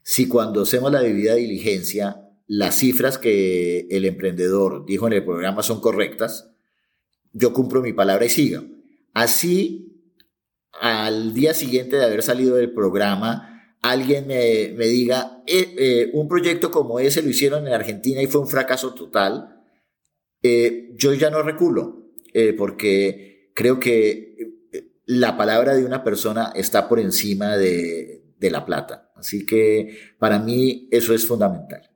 si cuando hacemos la debida diligencia, las cifras que el emprendedor dijo en el programa son correctas, yo cumplo mi palabra y sigo. Así, al día siguiente de haber salido del programa, alguien me, diga, eh, eh, un proyecto como ese lo hicieron en Argentina y fue un fracaso total, eh, yo ya no reculo, porque creo que la palabra de una persona está por encima de, de la plata. Así que para mí eso es fundamental.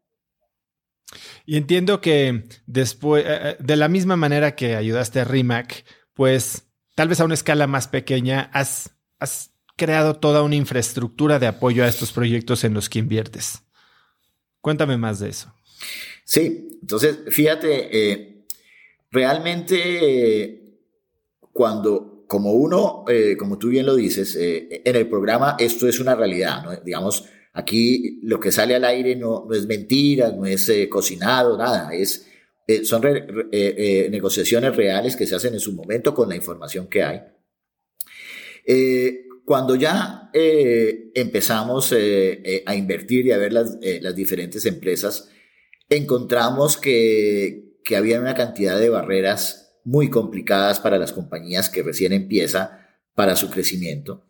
Y entiendo que después, de la misma manera que ayudaste a Rimac, pues tal vez a una escala más pequeña, has, has creado toda una infraestructura de apoyo a estos proyectos en los que inviertes. Cuéntame más de eso. Sí, entonces, fíjate, eh, realmente eh, cuando, como uno, eh, como tú bien lo dices, en el programa esto es una realidad, ¿no? Digamos, aquí lo que sale al aire no, no es mentira, no es cocinado, nada, es, son negociaciones reales que se hacen en su momento con la información que hay. Cuando ya eh, empezamos eh, eh, a invertir y a ver las, las diferentes empresas, encontramos que, que, había una cantidad de barreras muy complicadas para las compañías que recién empieza para su crecimiento.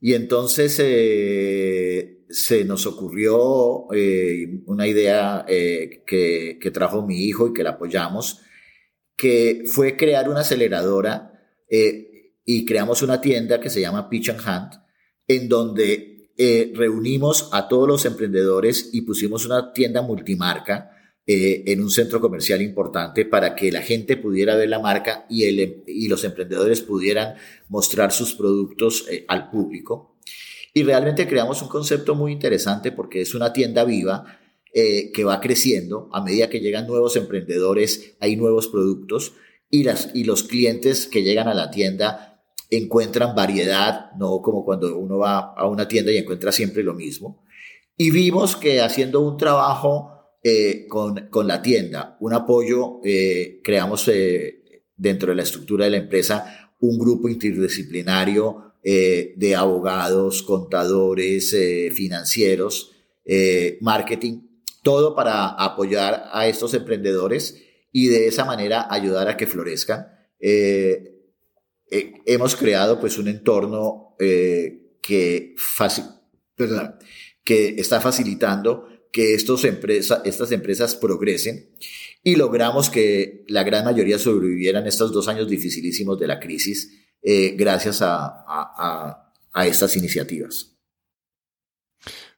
Y entonces se nos ocurrió una idea que, que, trajo mi hijo y que la apoyamos, que fue crear una aceleradora y creamos una tienda que se llama Pitch and Hand, en donde eh, reunimos a todos los emprendedores y pusimos una tienda multimarca eh, en un centro comercial importante para que la gente pudiera ver la marca y, el, y los emprendedores pudieran mostrar sus productos eh, al público. Y realmente creamos un concepto muy interesante porque es una tienda viva que va creciendo a medida que llegan nuevos emprendedores, hay nuevos productos y, las, y los clientes que llegan a la tienda encuentran variedad, no como cuando uno va a una tienda y encuentra siempre lo mismo. Y vimos que haciendo un trabajo eh, con, con, la tienda, un apoyo, eh, creamos eh, dentro de la estructura de la empresa un grupo interdisciplinario de abogados, contadores, financieros, marketing, todo para apoyar a estos emprendedores y de esa manera ayudar a que florezcan. Hemos creado pues un entorno que, que está facilitando que estas empresas progresen y logramos que la gran mayoría sobrevivieran estos dos años dificilísimos de la crisis eh, gracias a, estas iniciativas.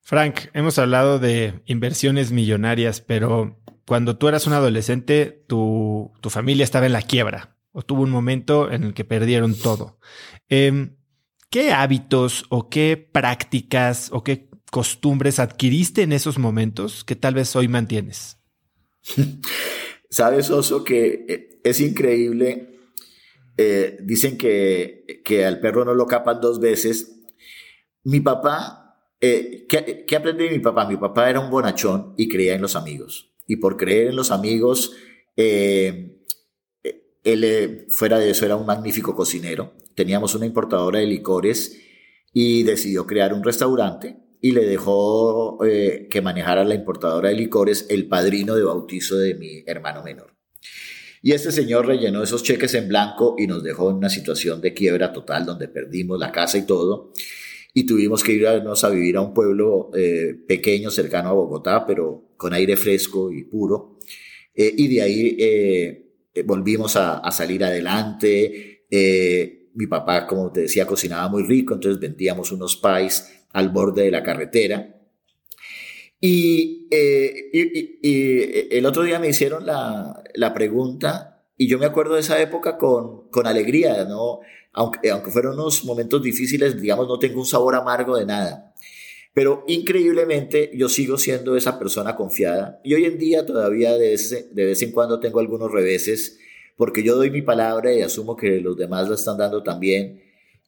Frank, hemos hablado de inversiones millonarias, pero cuando tú eras un adolescente, tu, tu familia estaba en la quiebra o tuvo un momento en el que perdieron todo. Em, ¿Qué hábitos o qué prácticas o qué costumbres adquiriste en esos momentos que tal vez hoy mantienes? Sabes, Oso, que eh, es increíble. Eh, dicen que, que al perro no lo capan dos veces. Mi papá eh, ¿qué, aprendí de mi papá? Mi papá era un bonachón y creía en los amigos. Y por creer en los amigos, él, fuera de eso, era un magnífico cocinero. Teníamos una importadora de licores y decidió crear un restaurante y le dejó que manejara la importadora de licores el padrino de bautizo de mi hermano menor. Y este señor rellenó esos cheques en blanco y nos dejó en una situación de quiebra total donde perdimos la casa y todo. Y tuvimos que irnos a vivir a un pueblo eh, pequeño cercano a Bogotá, pero con aire fresco y puro. Eh, y de ahí eh, volvimos a, a, salir adelante. mi papá, como te decía, cocinaba muy rico, entonces vendíamos unos pies al borde de la carretera eh, y, y, el otro día me hicieron la, la, pregunta y yo me acuerdo de esa época con, con alegría, ¿no? Aunque, aunque fueron unos momentos difíciles, digamos, no tengo un sabor amargo de nada. Pero increíblemente yo sigo siendo esa persona confiada y hoy en día todavía de vez, de vez en cuando tengo algunos reveses porque yo doy mi palabra y asumo que los demás la están dando también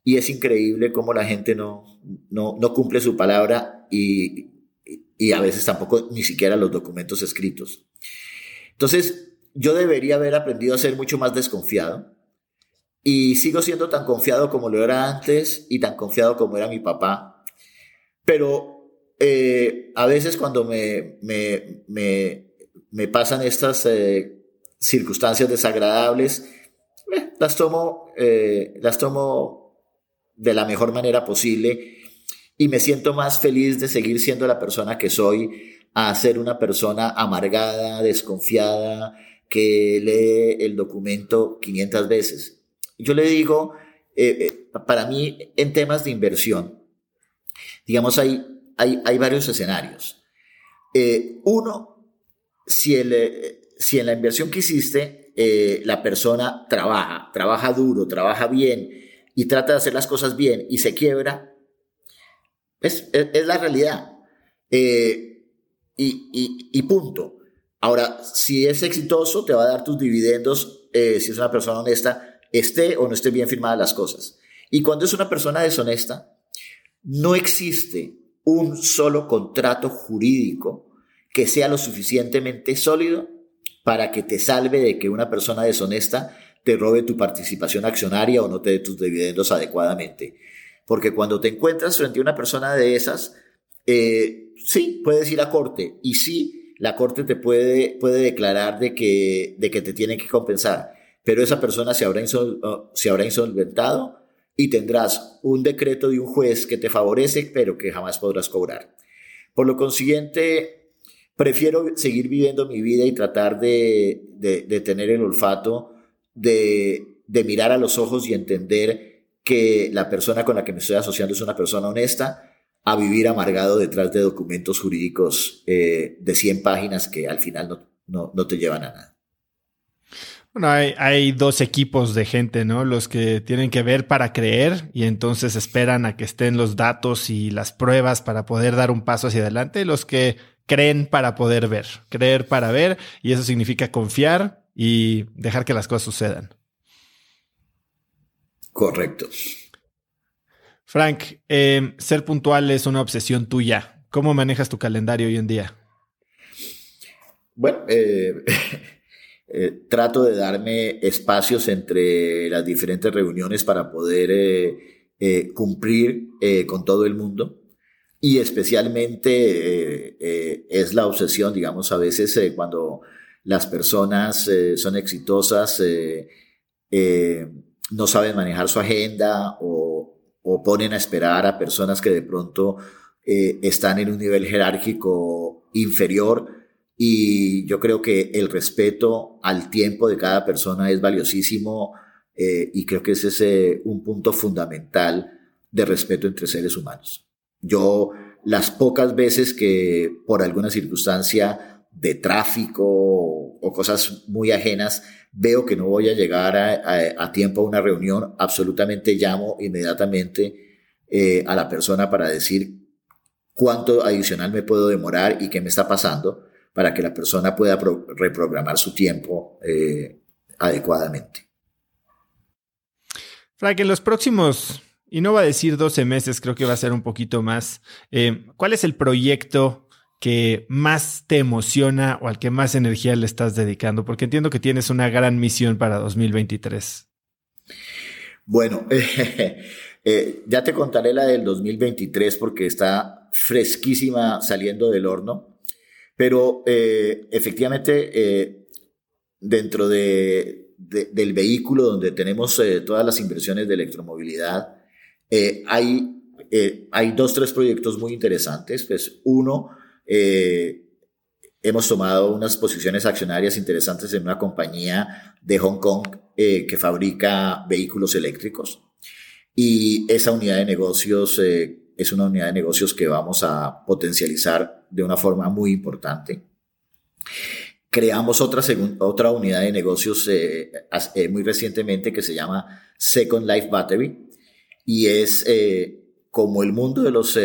y es increíble cómo la gente no, no, no cumple su palabra y y a veces tampoco ni siquiera los documentos escritos. Entonces, yo debería haber aprendido a ser mucho más desconfiado y sigo siendo tan confiado como lo era antes y tan confiado como era mi papá. Pero eh, a veces cuando me, me, me, pasan estas eh, circunstancias desagradables, eh, las, tomo, las tomo de la mejor manera posible y me siento más feliz de seguir siendo la persona que soy a ser una persona amargada, desconfiada, que lee el documento 500 veces. Yo le digo, eh, eh, para mí, en temas de inversión, digamos, hay, hay, hay varios escenarios. Eh, uno, si, el, si en la inversión que hiciste la persona trabaja, trabaja duro, trabaja bien y trata de hacer las cosas bien y se quiebra, es, la realidad. Eh, y, punto. Ahora, si es exitoso, te va a dar tus dividendos eh, si es una persona honesta, esté o no esté bien firmadas las cosas. Y cuando es una persona deshonesta, no existe un solo contrato jurídico que sea lo suficientemente sólido para que te salve de que una persona deshonesta te robe tu participación accionaria o no te dé tus dividendos adecuadamente. Porque cuando te encuentras frente a una persona de esas, eh, sí, puedes ir a corte y sí, la corte te puede, puede declarar de que, de que te tienen que compensar, pero esa persona se habrá, se habrá insolventado y tendrás un decreto de un juez que te favorece, pero que jamás podrás cobrar. Por lo consiguiente, prefiero seguir viviendo mi vida y tratar de, de, tener el olfato, de, de mirar a los ojos y entender que la persona con la que me estoy asociando es una persona honesta, a vivir amargado detrás de documentos jurídicos eh, de 100 páginas que al final no, no, te llevan a nada. Bueno, hay, hay, dos equipos de gente, ¿no? Los que tienen que ver para creer y entonces esperan a que estén los datos y las pruebas para poder dar un paso hacia adelante, los que creen para poder ver, creer para ver, y eso significa confiar y dejar que las cosas sucedan. Correcto. Frank, eh, ser puntual es una obsesión tuya. ¿Cómo manejas tu calendario hoy en día? Bueno, eh, eh, trato de darme espacios entre las diferentes reuniones para poder cumplir con todo el mundo. Y especialmente es la obsesión, digamos, a veces cuando las personas son exitosas, no saben manejar su agenda o, ponen a esperar a personas que de pronto eh, están en un nivel jerárquico inferior. Y yo creo que el respeto al tiempo de cada persona es valiosísimo eh, y creo que ese es eh, un punto fundamental de respeto entre seres humanos. Yo las pocas veces que por alguna circunstancia de tráfico o cosas muy ajenas veo que no voy a llegar a, tiempo a una reunión, absolutamente llamo inmediatamente eh, a la persona para decir cuánto adicional me puedo demorar y qué me está pasando para que la persona pueda reprogramar su tiempo eh, adecuadamente. Frank, en los próximos y no va a decir 12 meses, creo que va a ser un poquito más. Eh, ¿Cuál es el proyecto que más te emociona o al que más energía le estás dedicando? Porque entiendo que tienes una gran misión para 2023. Bueno, eh, ya te contaré la del 2023 porque está fresquísima saliendo del horno, pero eh, efectivamente dentro de, del vehículo donde tenemos todas las inversiones de electromovilidad, hay, hay dos, tres proyectos muy interesantes. Pues uno, eh, hemos tomado unas posiciones accionarias interesantes en una compañía de Hong Kong eh, que fabrica vehículos eléctricos. Y esa unidad de negocios eh, es una unidad de negocios que vamos a potencializar de una forma muy importante. Creamos otra, otra unidad de negocios muy recientemente que se llama Second Life Battery y es como el mundo de los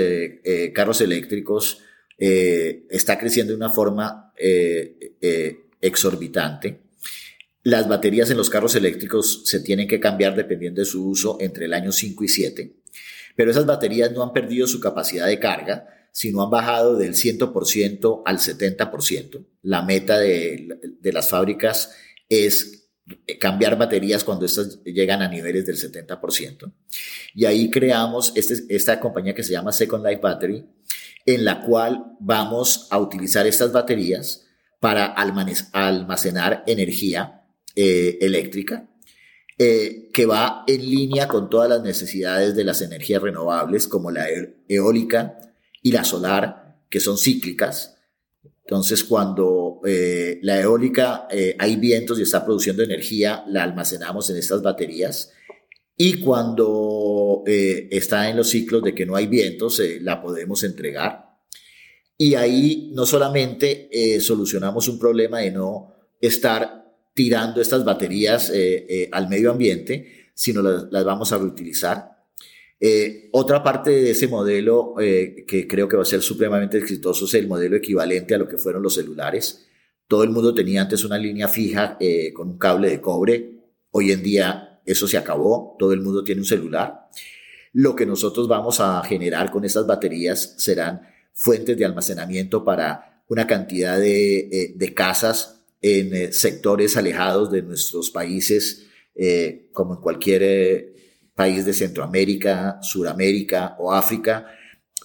carros eléctricos eh, está creciendo de una forma eh, eh, exorbitante. Las baterías en los carros eléctricos se tienen que cambiar dependiendo de su uso entre el año 5 y 7, pero esas baterías no han perdido su capacidad de carga, sino han bajado del 100% al 70%. La meta de, de las fábricas es cambiar baterías cuando estas llegan a niveles del 70%. Y ahí creamos este, esta compañía que se llama Second Life Battery, en la cual vamos a utilizar estas baterías para almacenar energía eh, eléctrica eh, que va en línea con todas las necesidades de las energías renovables como la eólica y la solar, que son cíclicas. Entonces, cuando eh, la eólica hay vientos y está produciendo energía, la almacenamos en estas baterías. Y cuando está en los ciclos de que no hay vientos, la podemos entregar y ahí no solamente eh, solucionamos un problema de no estar tirando estas baterías eh, eh, al medio ambiente, sino las, las vamos a reutilizar. otra parte de ese modelo que creo que va a ser supremamente exitoso es el modelo equivalente a lo que fueron los celulares. Todo el mundo tenía antes una línea fija con un cable de cobre. Hoy en día eso se acabó. Todo el mundo tiene un celular. Lo que nosotros vamos a generar con estas baterías serán fuentes de almacenamiento para una cantidad de, eh, casas en eh, sectores alejados de nuestros países, eh, como en cualquier país de Centroamérica, Suramérica o África,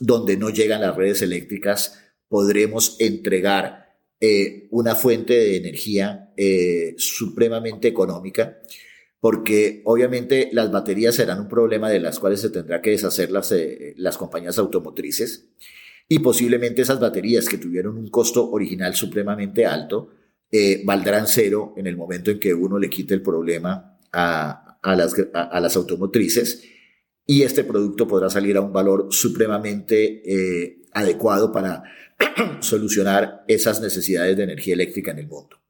donde no llegan las redes eléctricas, podremos entregar una fuente de energía supremamente económica, porque obviamente las baterías serán un problema de las cuales se tendrá que deshacer las, las compañías automotrices y posiblemente esas baterías que tuvieron un costo original supremamente alto eh, valdrán cero en el momento en que uno le quite el problema a, a, las, a, las, automotrices y este producto podrá salir a un valor supremamente eh, adecuado para solucionar esas necesidades de energía eléctrica en el mundo.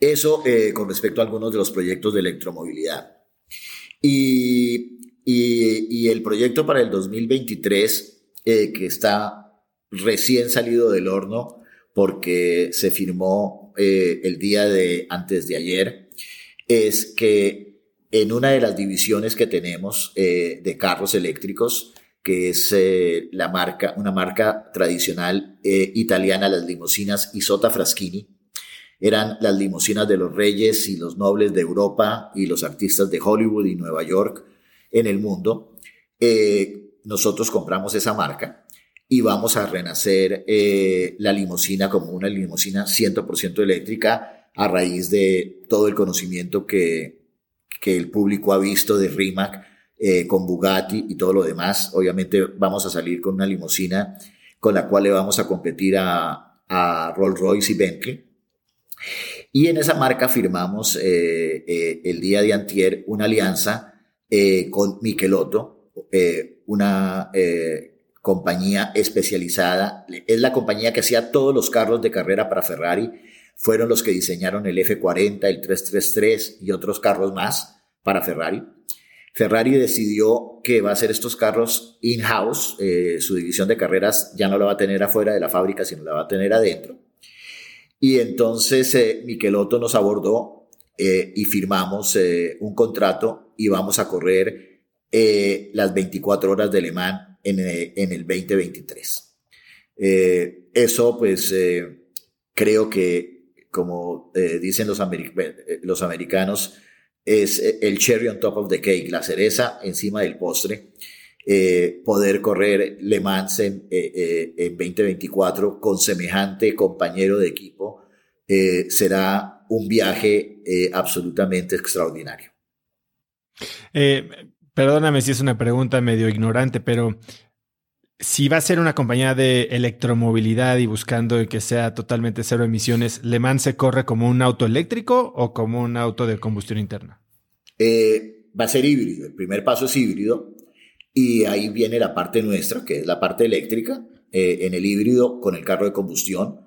Eso eh, con respecto a algunos de los proyectos de electromovilidad. Y, y, el proyecto para el 2023 eh, que está recién salido del horno porque se firmó eh, el día de antes de ayer, es que en una de las divisiones que tenemos eh, de carros eléctricos, que es la marca, una marca tradicional italiana, las limusinas Isota Fraschini, eran las limusinas de los reyes y los nobles de Europa y los artistas de Hollywood y Nueva York en el mundo nosotros compramos esa marca y vamos a renacer eh, la limusina como una limusina 100% eléctrica a raíz de todo el conocimiento que, que el público ha visto de Rimac eh, con Bugatti y todo lo demás. Obviamente vamos a salir con una limusina con la cual le vamos a competir a, a Rolls Royce y Bentley. Y en esa marca firmamos eh, el día de antier una alianza con Michelotto, una eh, compañía especializada. Es la compañía que hacía todos los carros de carrera para Ferrari. Fueron los que diseñaron el F40, el 333 y otros carros más para Ferrari. Ferrari decidió que va a hacer estos carros in-house. Eh, su división de carreras ya no la va a tener afuera de la fábrica, sino la va a tener adentro. Y entonces eh, Michelotto nos abordó y firmamos un contrato y vamos a correr las 24 horas de Le Mans en, en el 2023. eso pues creo que, como dicen los, los americanos, es el cherry on top of the cake, la cereza encima del postre. Eh, poder correr Le Mans en, eh, 2024 eh, con semejante compañero de equipo eh, será un viaje absolutamente extraordinario. perdóname si es una pregunta medio ignorante, pero si va a ser una compañía de electromovilidad y buscando que sea totalmente cero emisiones, ¿Le Mans se corre como un auto eléctrico o como un auto de combustión interna? va a ser híbrido. El primer paso es híbrido. Y ahí viene la parte nuestra, que es la parte eléctrica, eh, en el híbrido con el carro de combustión.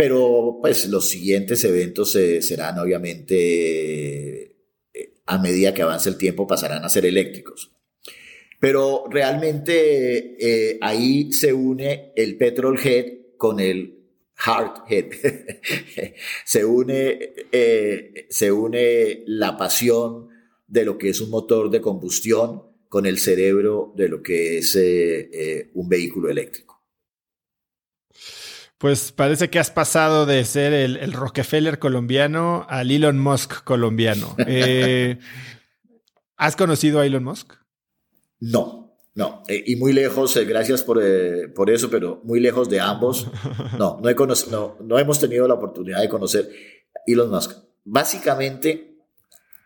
Pero pues los siguientes eventos eh, serán obviamente, eh, a medida que avance el tiempo, pasarán a ser eléctricos. Pero realmente ahí se une el petrol head con el heart head. se, une, se une la pasión de lo que es un motor de combustión con el cerebro de lo que es eh, eh, un vehículo eléctrico. Pues parece que has pasado de ser el, Rockefeller colombiano al Elon Musk colombiano. Eh, ¿Has conocido a Elon Musk? No, no. y muy lejos, gracias por, por, eso, pero muy lejos de ambos. No, no, he no, no hemos tenido la oportunidad de conocer a Elon Musk. Básicamente,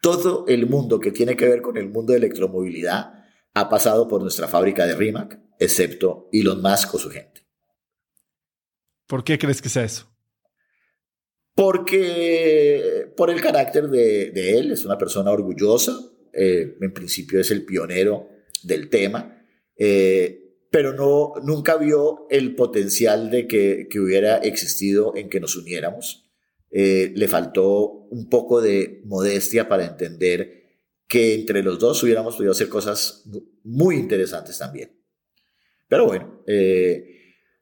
todo el mundo que tiene que ver con el mundo de electromovilidad ha pasado por nuestra fábrica de Rimac, excepto Elon Musk o su gente. ¿Por qué crees que sea eso? Porque por el carácter de, él, es una persona orgullosa, eh, en principio es el pionero del tema, eh, pero no, nunca vio el potencial de que, que hubiera existido en que nos uniéramos. Eh, le faltó un poco de modestia para entender que entre los dos hubiéramos podido hacer cosas muy interesantes también. Pero bueno,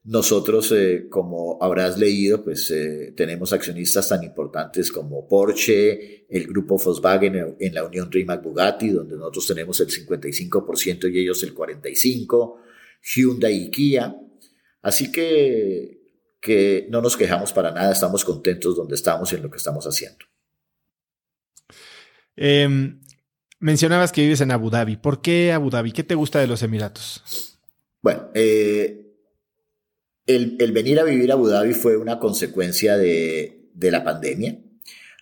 nosotros, eh, como habrás leído, pues tenemos accionistas tan importantes como Porsche, el grupo Volkswagen en la unión Rimac Bugatti, donde nosotros tenemos el 55% y ellos el 45%, Hyundai y Kia. Así que que no nos quejamos para nada, estamos contentos donde estamos y en lo que estamos haciendo. Em, mencionabas que vives en Abu Dhabi. ¿Por qué Abu Dhabi? ¿Qué te gusta de los Emiratos? Bueno, eh, el, venir a vivir a Abu Dhabi fue una consecuencia de, la pandemia.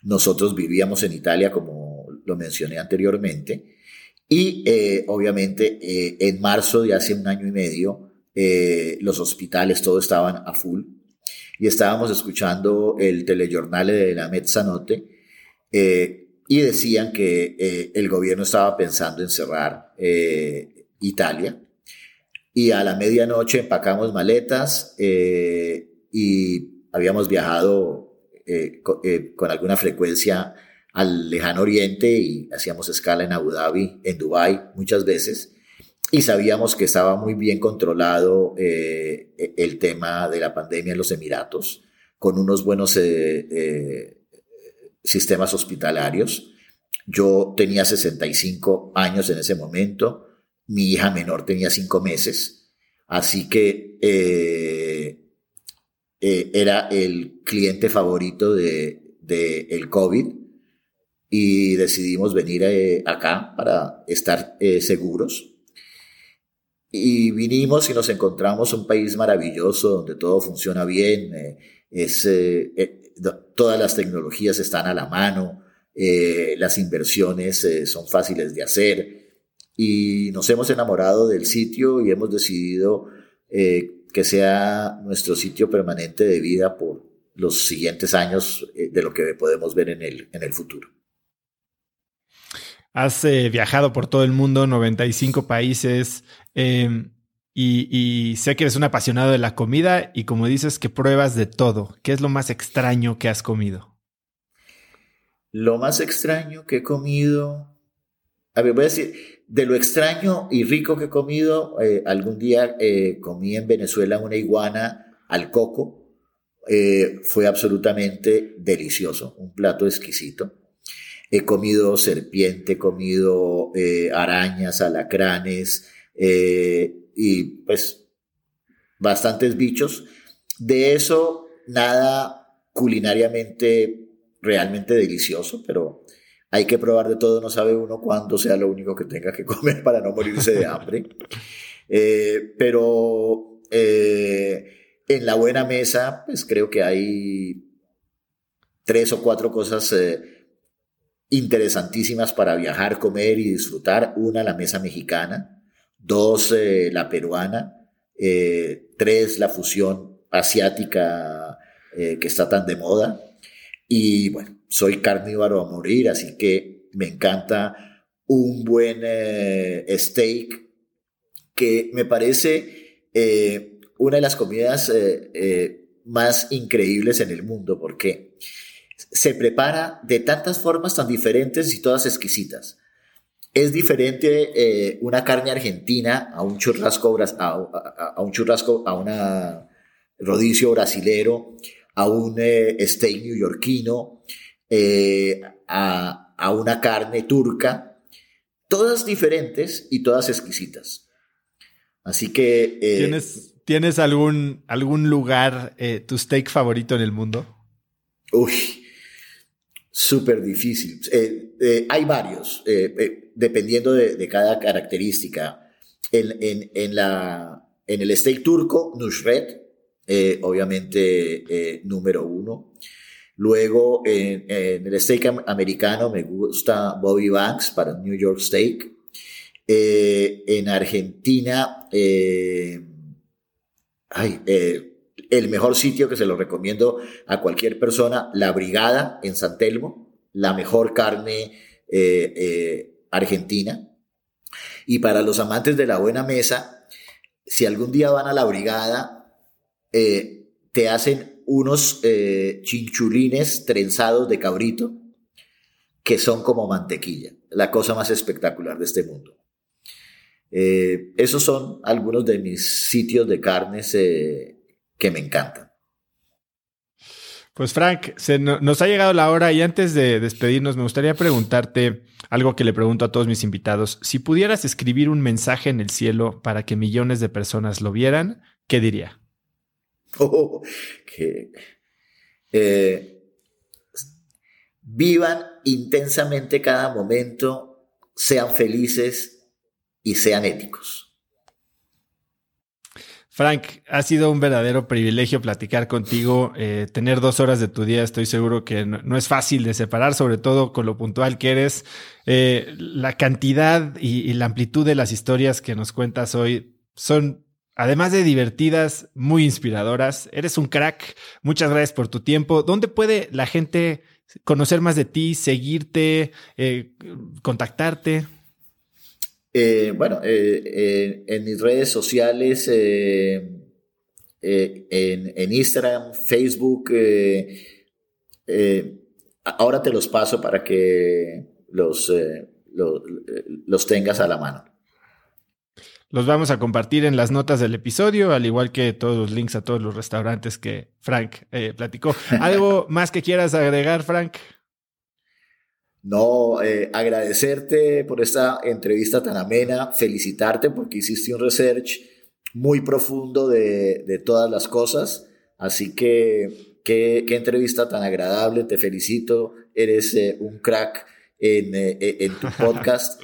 Nosotros vivíamos en Italia, como lo mencioné anteriormente, y eh, obviamente eh, en marzo de hace un año y medio, los hospitales, todos estaban a full y estábamos escuchando el telejornal de la Mezzanotte eh, y decían que eh, el gobierno estaba pensando en cerrar eh, Italia. Y a la medianoche empacamos maletas y habíamos viajado con, con, alguna frecuencia al lejano oriente y hacíamos escala en Abu Dhabi, en Dubái muchas veces y sabíamos que estaba muy bien controlado eh, e, el tema de la pandemia en los Emiratos, con unos buenos eh, eh, sistemas hospitalarios. Yo tenía 65 años en ese momento, mi hija menor tenía 5 meses, así que era el cliente favorito de, el COVID y decidimos venir acá para estar seguros. Y vinimos y nos encontramos un país maravilloso donde todo funciona bien, eh, eh, eh, todas las tecnologías están a la mano, las inversiones son fáciles de hacer y nos hemos enamorado del sitio y hemos decidido que sea nuestro sitio permanente de vida por los siguientes años de lo que podemos ver en el, en el futuro. Has viajado por todo el mundo, 95 países, Em, y, sé que eres un apasionado de la comida y como dices que pruebas de todo. ¿Qué es lo más extraño que has comido? Lo más extraño que he comido... A ver, voy a decir, de lo extraño y rico que he comido, eh, algún día eh, comí en Venezuela una iguana al coco. Eh, fue absolutamente delicioso, un plato exquisito. He comido serpiente, he comido arañas, alacranes y pues bastantes bichos. De eso, nada culinariamente realmente delicioso, pero hay que probar de todo, no sabe uno cuándo sea lo único que tenga que comer para no morirse de hambre. Eh, pero eh, en la buena mesa, pues creo que hay tres o cuatro cosas eh, interesantísimas para viajar, comer y disfrutar. Una, la mesa mexicana. Dos, la peruana. tres, la fusión asiática que está tan de moda. Y bueno, soy carnívoro a morir, así que me encanta un buen eh, steak que me parece eh, una de las comidas eh, más increíbles en el mundo porque se prepara de tantas formas tan diferentes y todas exquisitas. Es diferente una carne argentina a un churrasco, a, a un churrasco, a rodicio brasilero, a un steak neoyorquino, eh, a, a, una carne turca, todas diferentes y todas exquisitas. Así que... Eh, ¿Tienes, ¿Tienes, algún, algún lugar, eh, tu steak favorito en el mundo? Uy, súper difícil. hay varios, dependiendo de, de, cada característica. En, en, en, la, en el steak turco, Nusret, obviamente número uno. Luego, en, el steak americano me gusta Bobby Banks para New York Steak. Eh, en Argentina, eh, eh, el mejor sitio que se lo recomiendo a cualquier persona, La Brigada en San Telmo, la mejor carne argentina. Y para los amantes de la buena mesa, si algún día van a La Brigada, te hacen unos eh, chinchulines trenzados de cabrito que son como mantequilla, la cosa más espectacular de este mundo. Eh, esos son algunos de mis sitios de carnes eh, que me encantan. Pues Frank, se nos ha llegado la hora y antes de despedirnos me gustaría preguntarte algo que le pregunto a todos mis invitados. Si pudieras escribir un mensaje en el cielo para que millones de personas lo vieran, ¿qué diría? Oh, que eh, vivan intensamente cada momento, sean felices y sean éticos. Frank, ha sido un verdadero privilegio platicar contigo. Eh, tener dos horas de tu día, estoy seguro que no, es fácil de separar, sobre todo con lo puntual que eres. Eh, la cantidad y la amplitud de las historias que nos cuentas hoy son además de divertidas, muy inspiradoras. Eres un crack. Muchas gracias por tu tiempo. ¿Dónde puede la gente conocer más de ti, seguirte, eh, contactarte? Eh, bueno, eh, en mis redes sociales, en, Instagram, Facebook, ahora te los paso para que los, los tengas a la mano. Los vamos a compartir en las notas del episodio, al igual que todos los links a todos los restaurantes que Frank eh, platicó. ¿Algo más que quieras agregar, Frank? No, eh, agradecerte por esta entrevista tan amena, felicitarte porque hiciste un research muy profundo de, todas las cosas. Así que qué, entrevista tan agradable, te felicito, eres eh, un crack en, en tu podcast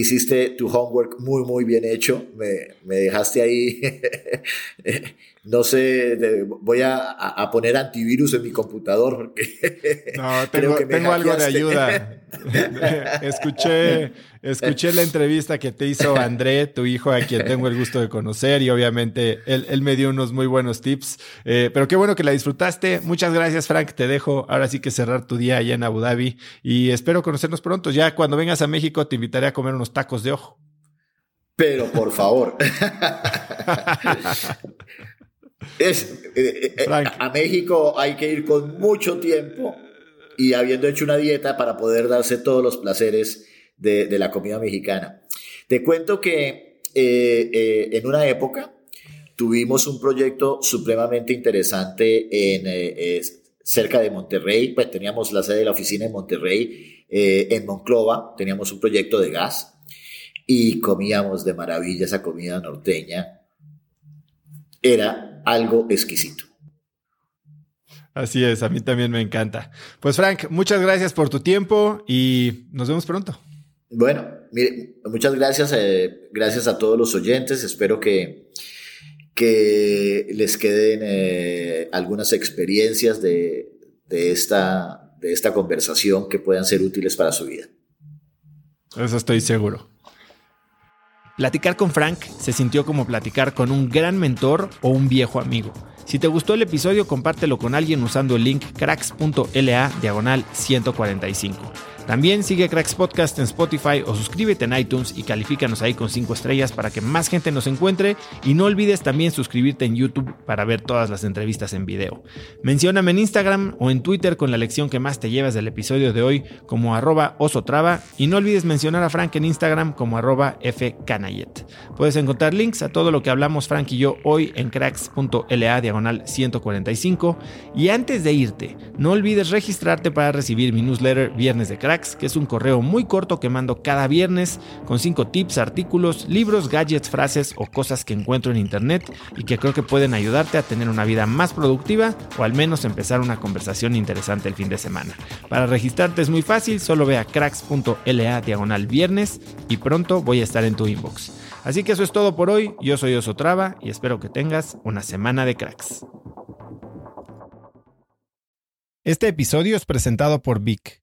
hiciste tu homework muy, muy bien hecho. Me, me dejaste ahí. no sé, voy a, a, poner antivirus en mi computador porque. No, tengo, tengo algo de ayuda. escuché, escuché la entrevista que te hizo André, tu hijo, a quien tengo el gusto de conocer, y obviamente él, él me dio unos muy buenos tips. Eh, pero qué bueno que la disfrutaste. Muchas gracias, Frank. Te dejo ahora sí que cerrar tu día allá en Abu Dhabi y espero conocernos pronto. Ya cuando vengas a México te invitaré a comer unos tacos de ojo. Pero por favor. es, eh, eh, a México hay que ir con mucho tiempo y habiendo hecho una dieta para poder darse todos los placeres de, la comida mexicana. Te cuento que eh, eh, en una época tuvimos un proyecto supremamente interesante en, eh, cerca de Monterrey, pues teníamos la sede de la oficina en Monterrey, eh, en Monclova, teníamos un proyecto de gas y comíamos de maravilla esa comida norteña. Era algo exquisito. Así es, a mí también me encanta. Pues Frank, muchas gracias por tu tiempo y nos vemos pronto. Bueno, mire, muchas gracias, eh, gracias a todos los oyentes. Espero que, que les queden eh, algunas experiencias de, de, esta, de esta conversación que puedan ser útiles para su vida. Eso estoy seguro. Platicar con Frank se sintió como platicar con un gran mentor o un viejo amigo. Si te gustó el episodio, compártelo con alguien usando el link cracks.la diagonal 145. También sigue Cracks Podcast en Spotify o suscríbete en iTunes y califícanos ahí con 5 estrellas para que más gente nos encuentre. Y no olvides también suscribirte en YouTube para ver todas las entrevistas en video. Mencióname en Instagram o en Twitter con la lección que más te llevas del episodio de hoy como arroba osotrava. Y no olvides mencionar a Frank en Instagram como arroba fcanayet. Puedes encontrar links a todo lo que hablamos Frank y yo hoy en cracks.la diagonal 145. Y antes de irte, no olvides registrarte para recibir mi newsletter Viernes de Cracks que es un correo muy corto que mando cada viernes con 5 tips, artículos, libros, gadgets, frases o cosas que encuentro en internet y que creo que pueden ayudarte a tener una vida más productiva o al menos empezar una conversación interesante el fin de semana. Para registrarte es muy fácil, solo ve a cracks.la diagonal viernes y pronto voy a estar en tu inbox. Así que eso es todo por hoy, yo soy Osotrava y espero que tengas una semana de cracks. Este episodio es presentado por Vic.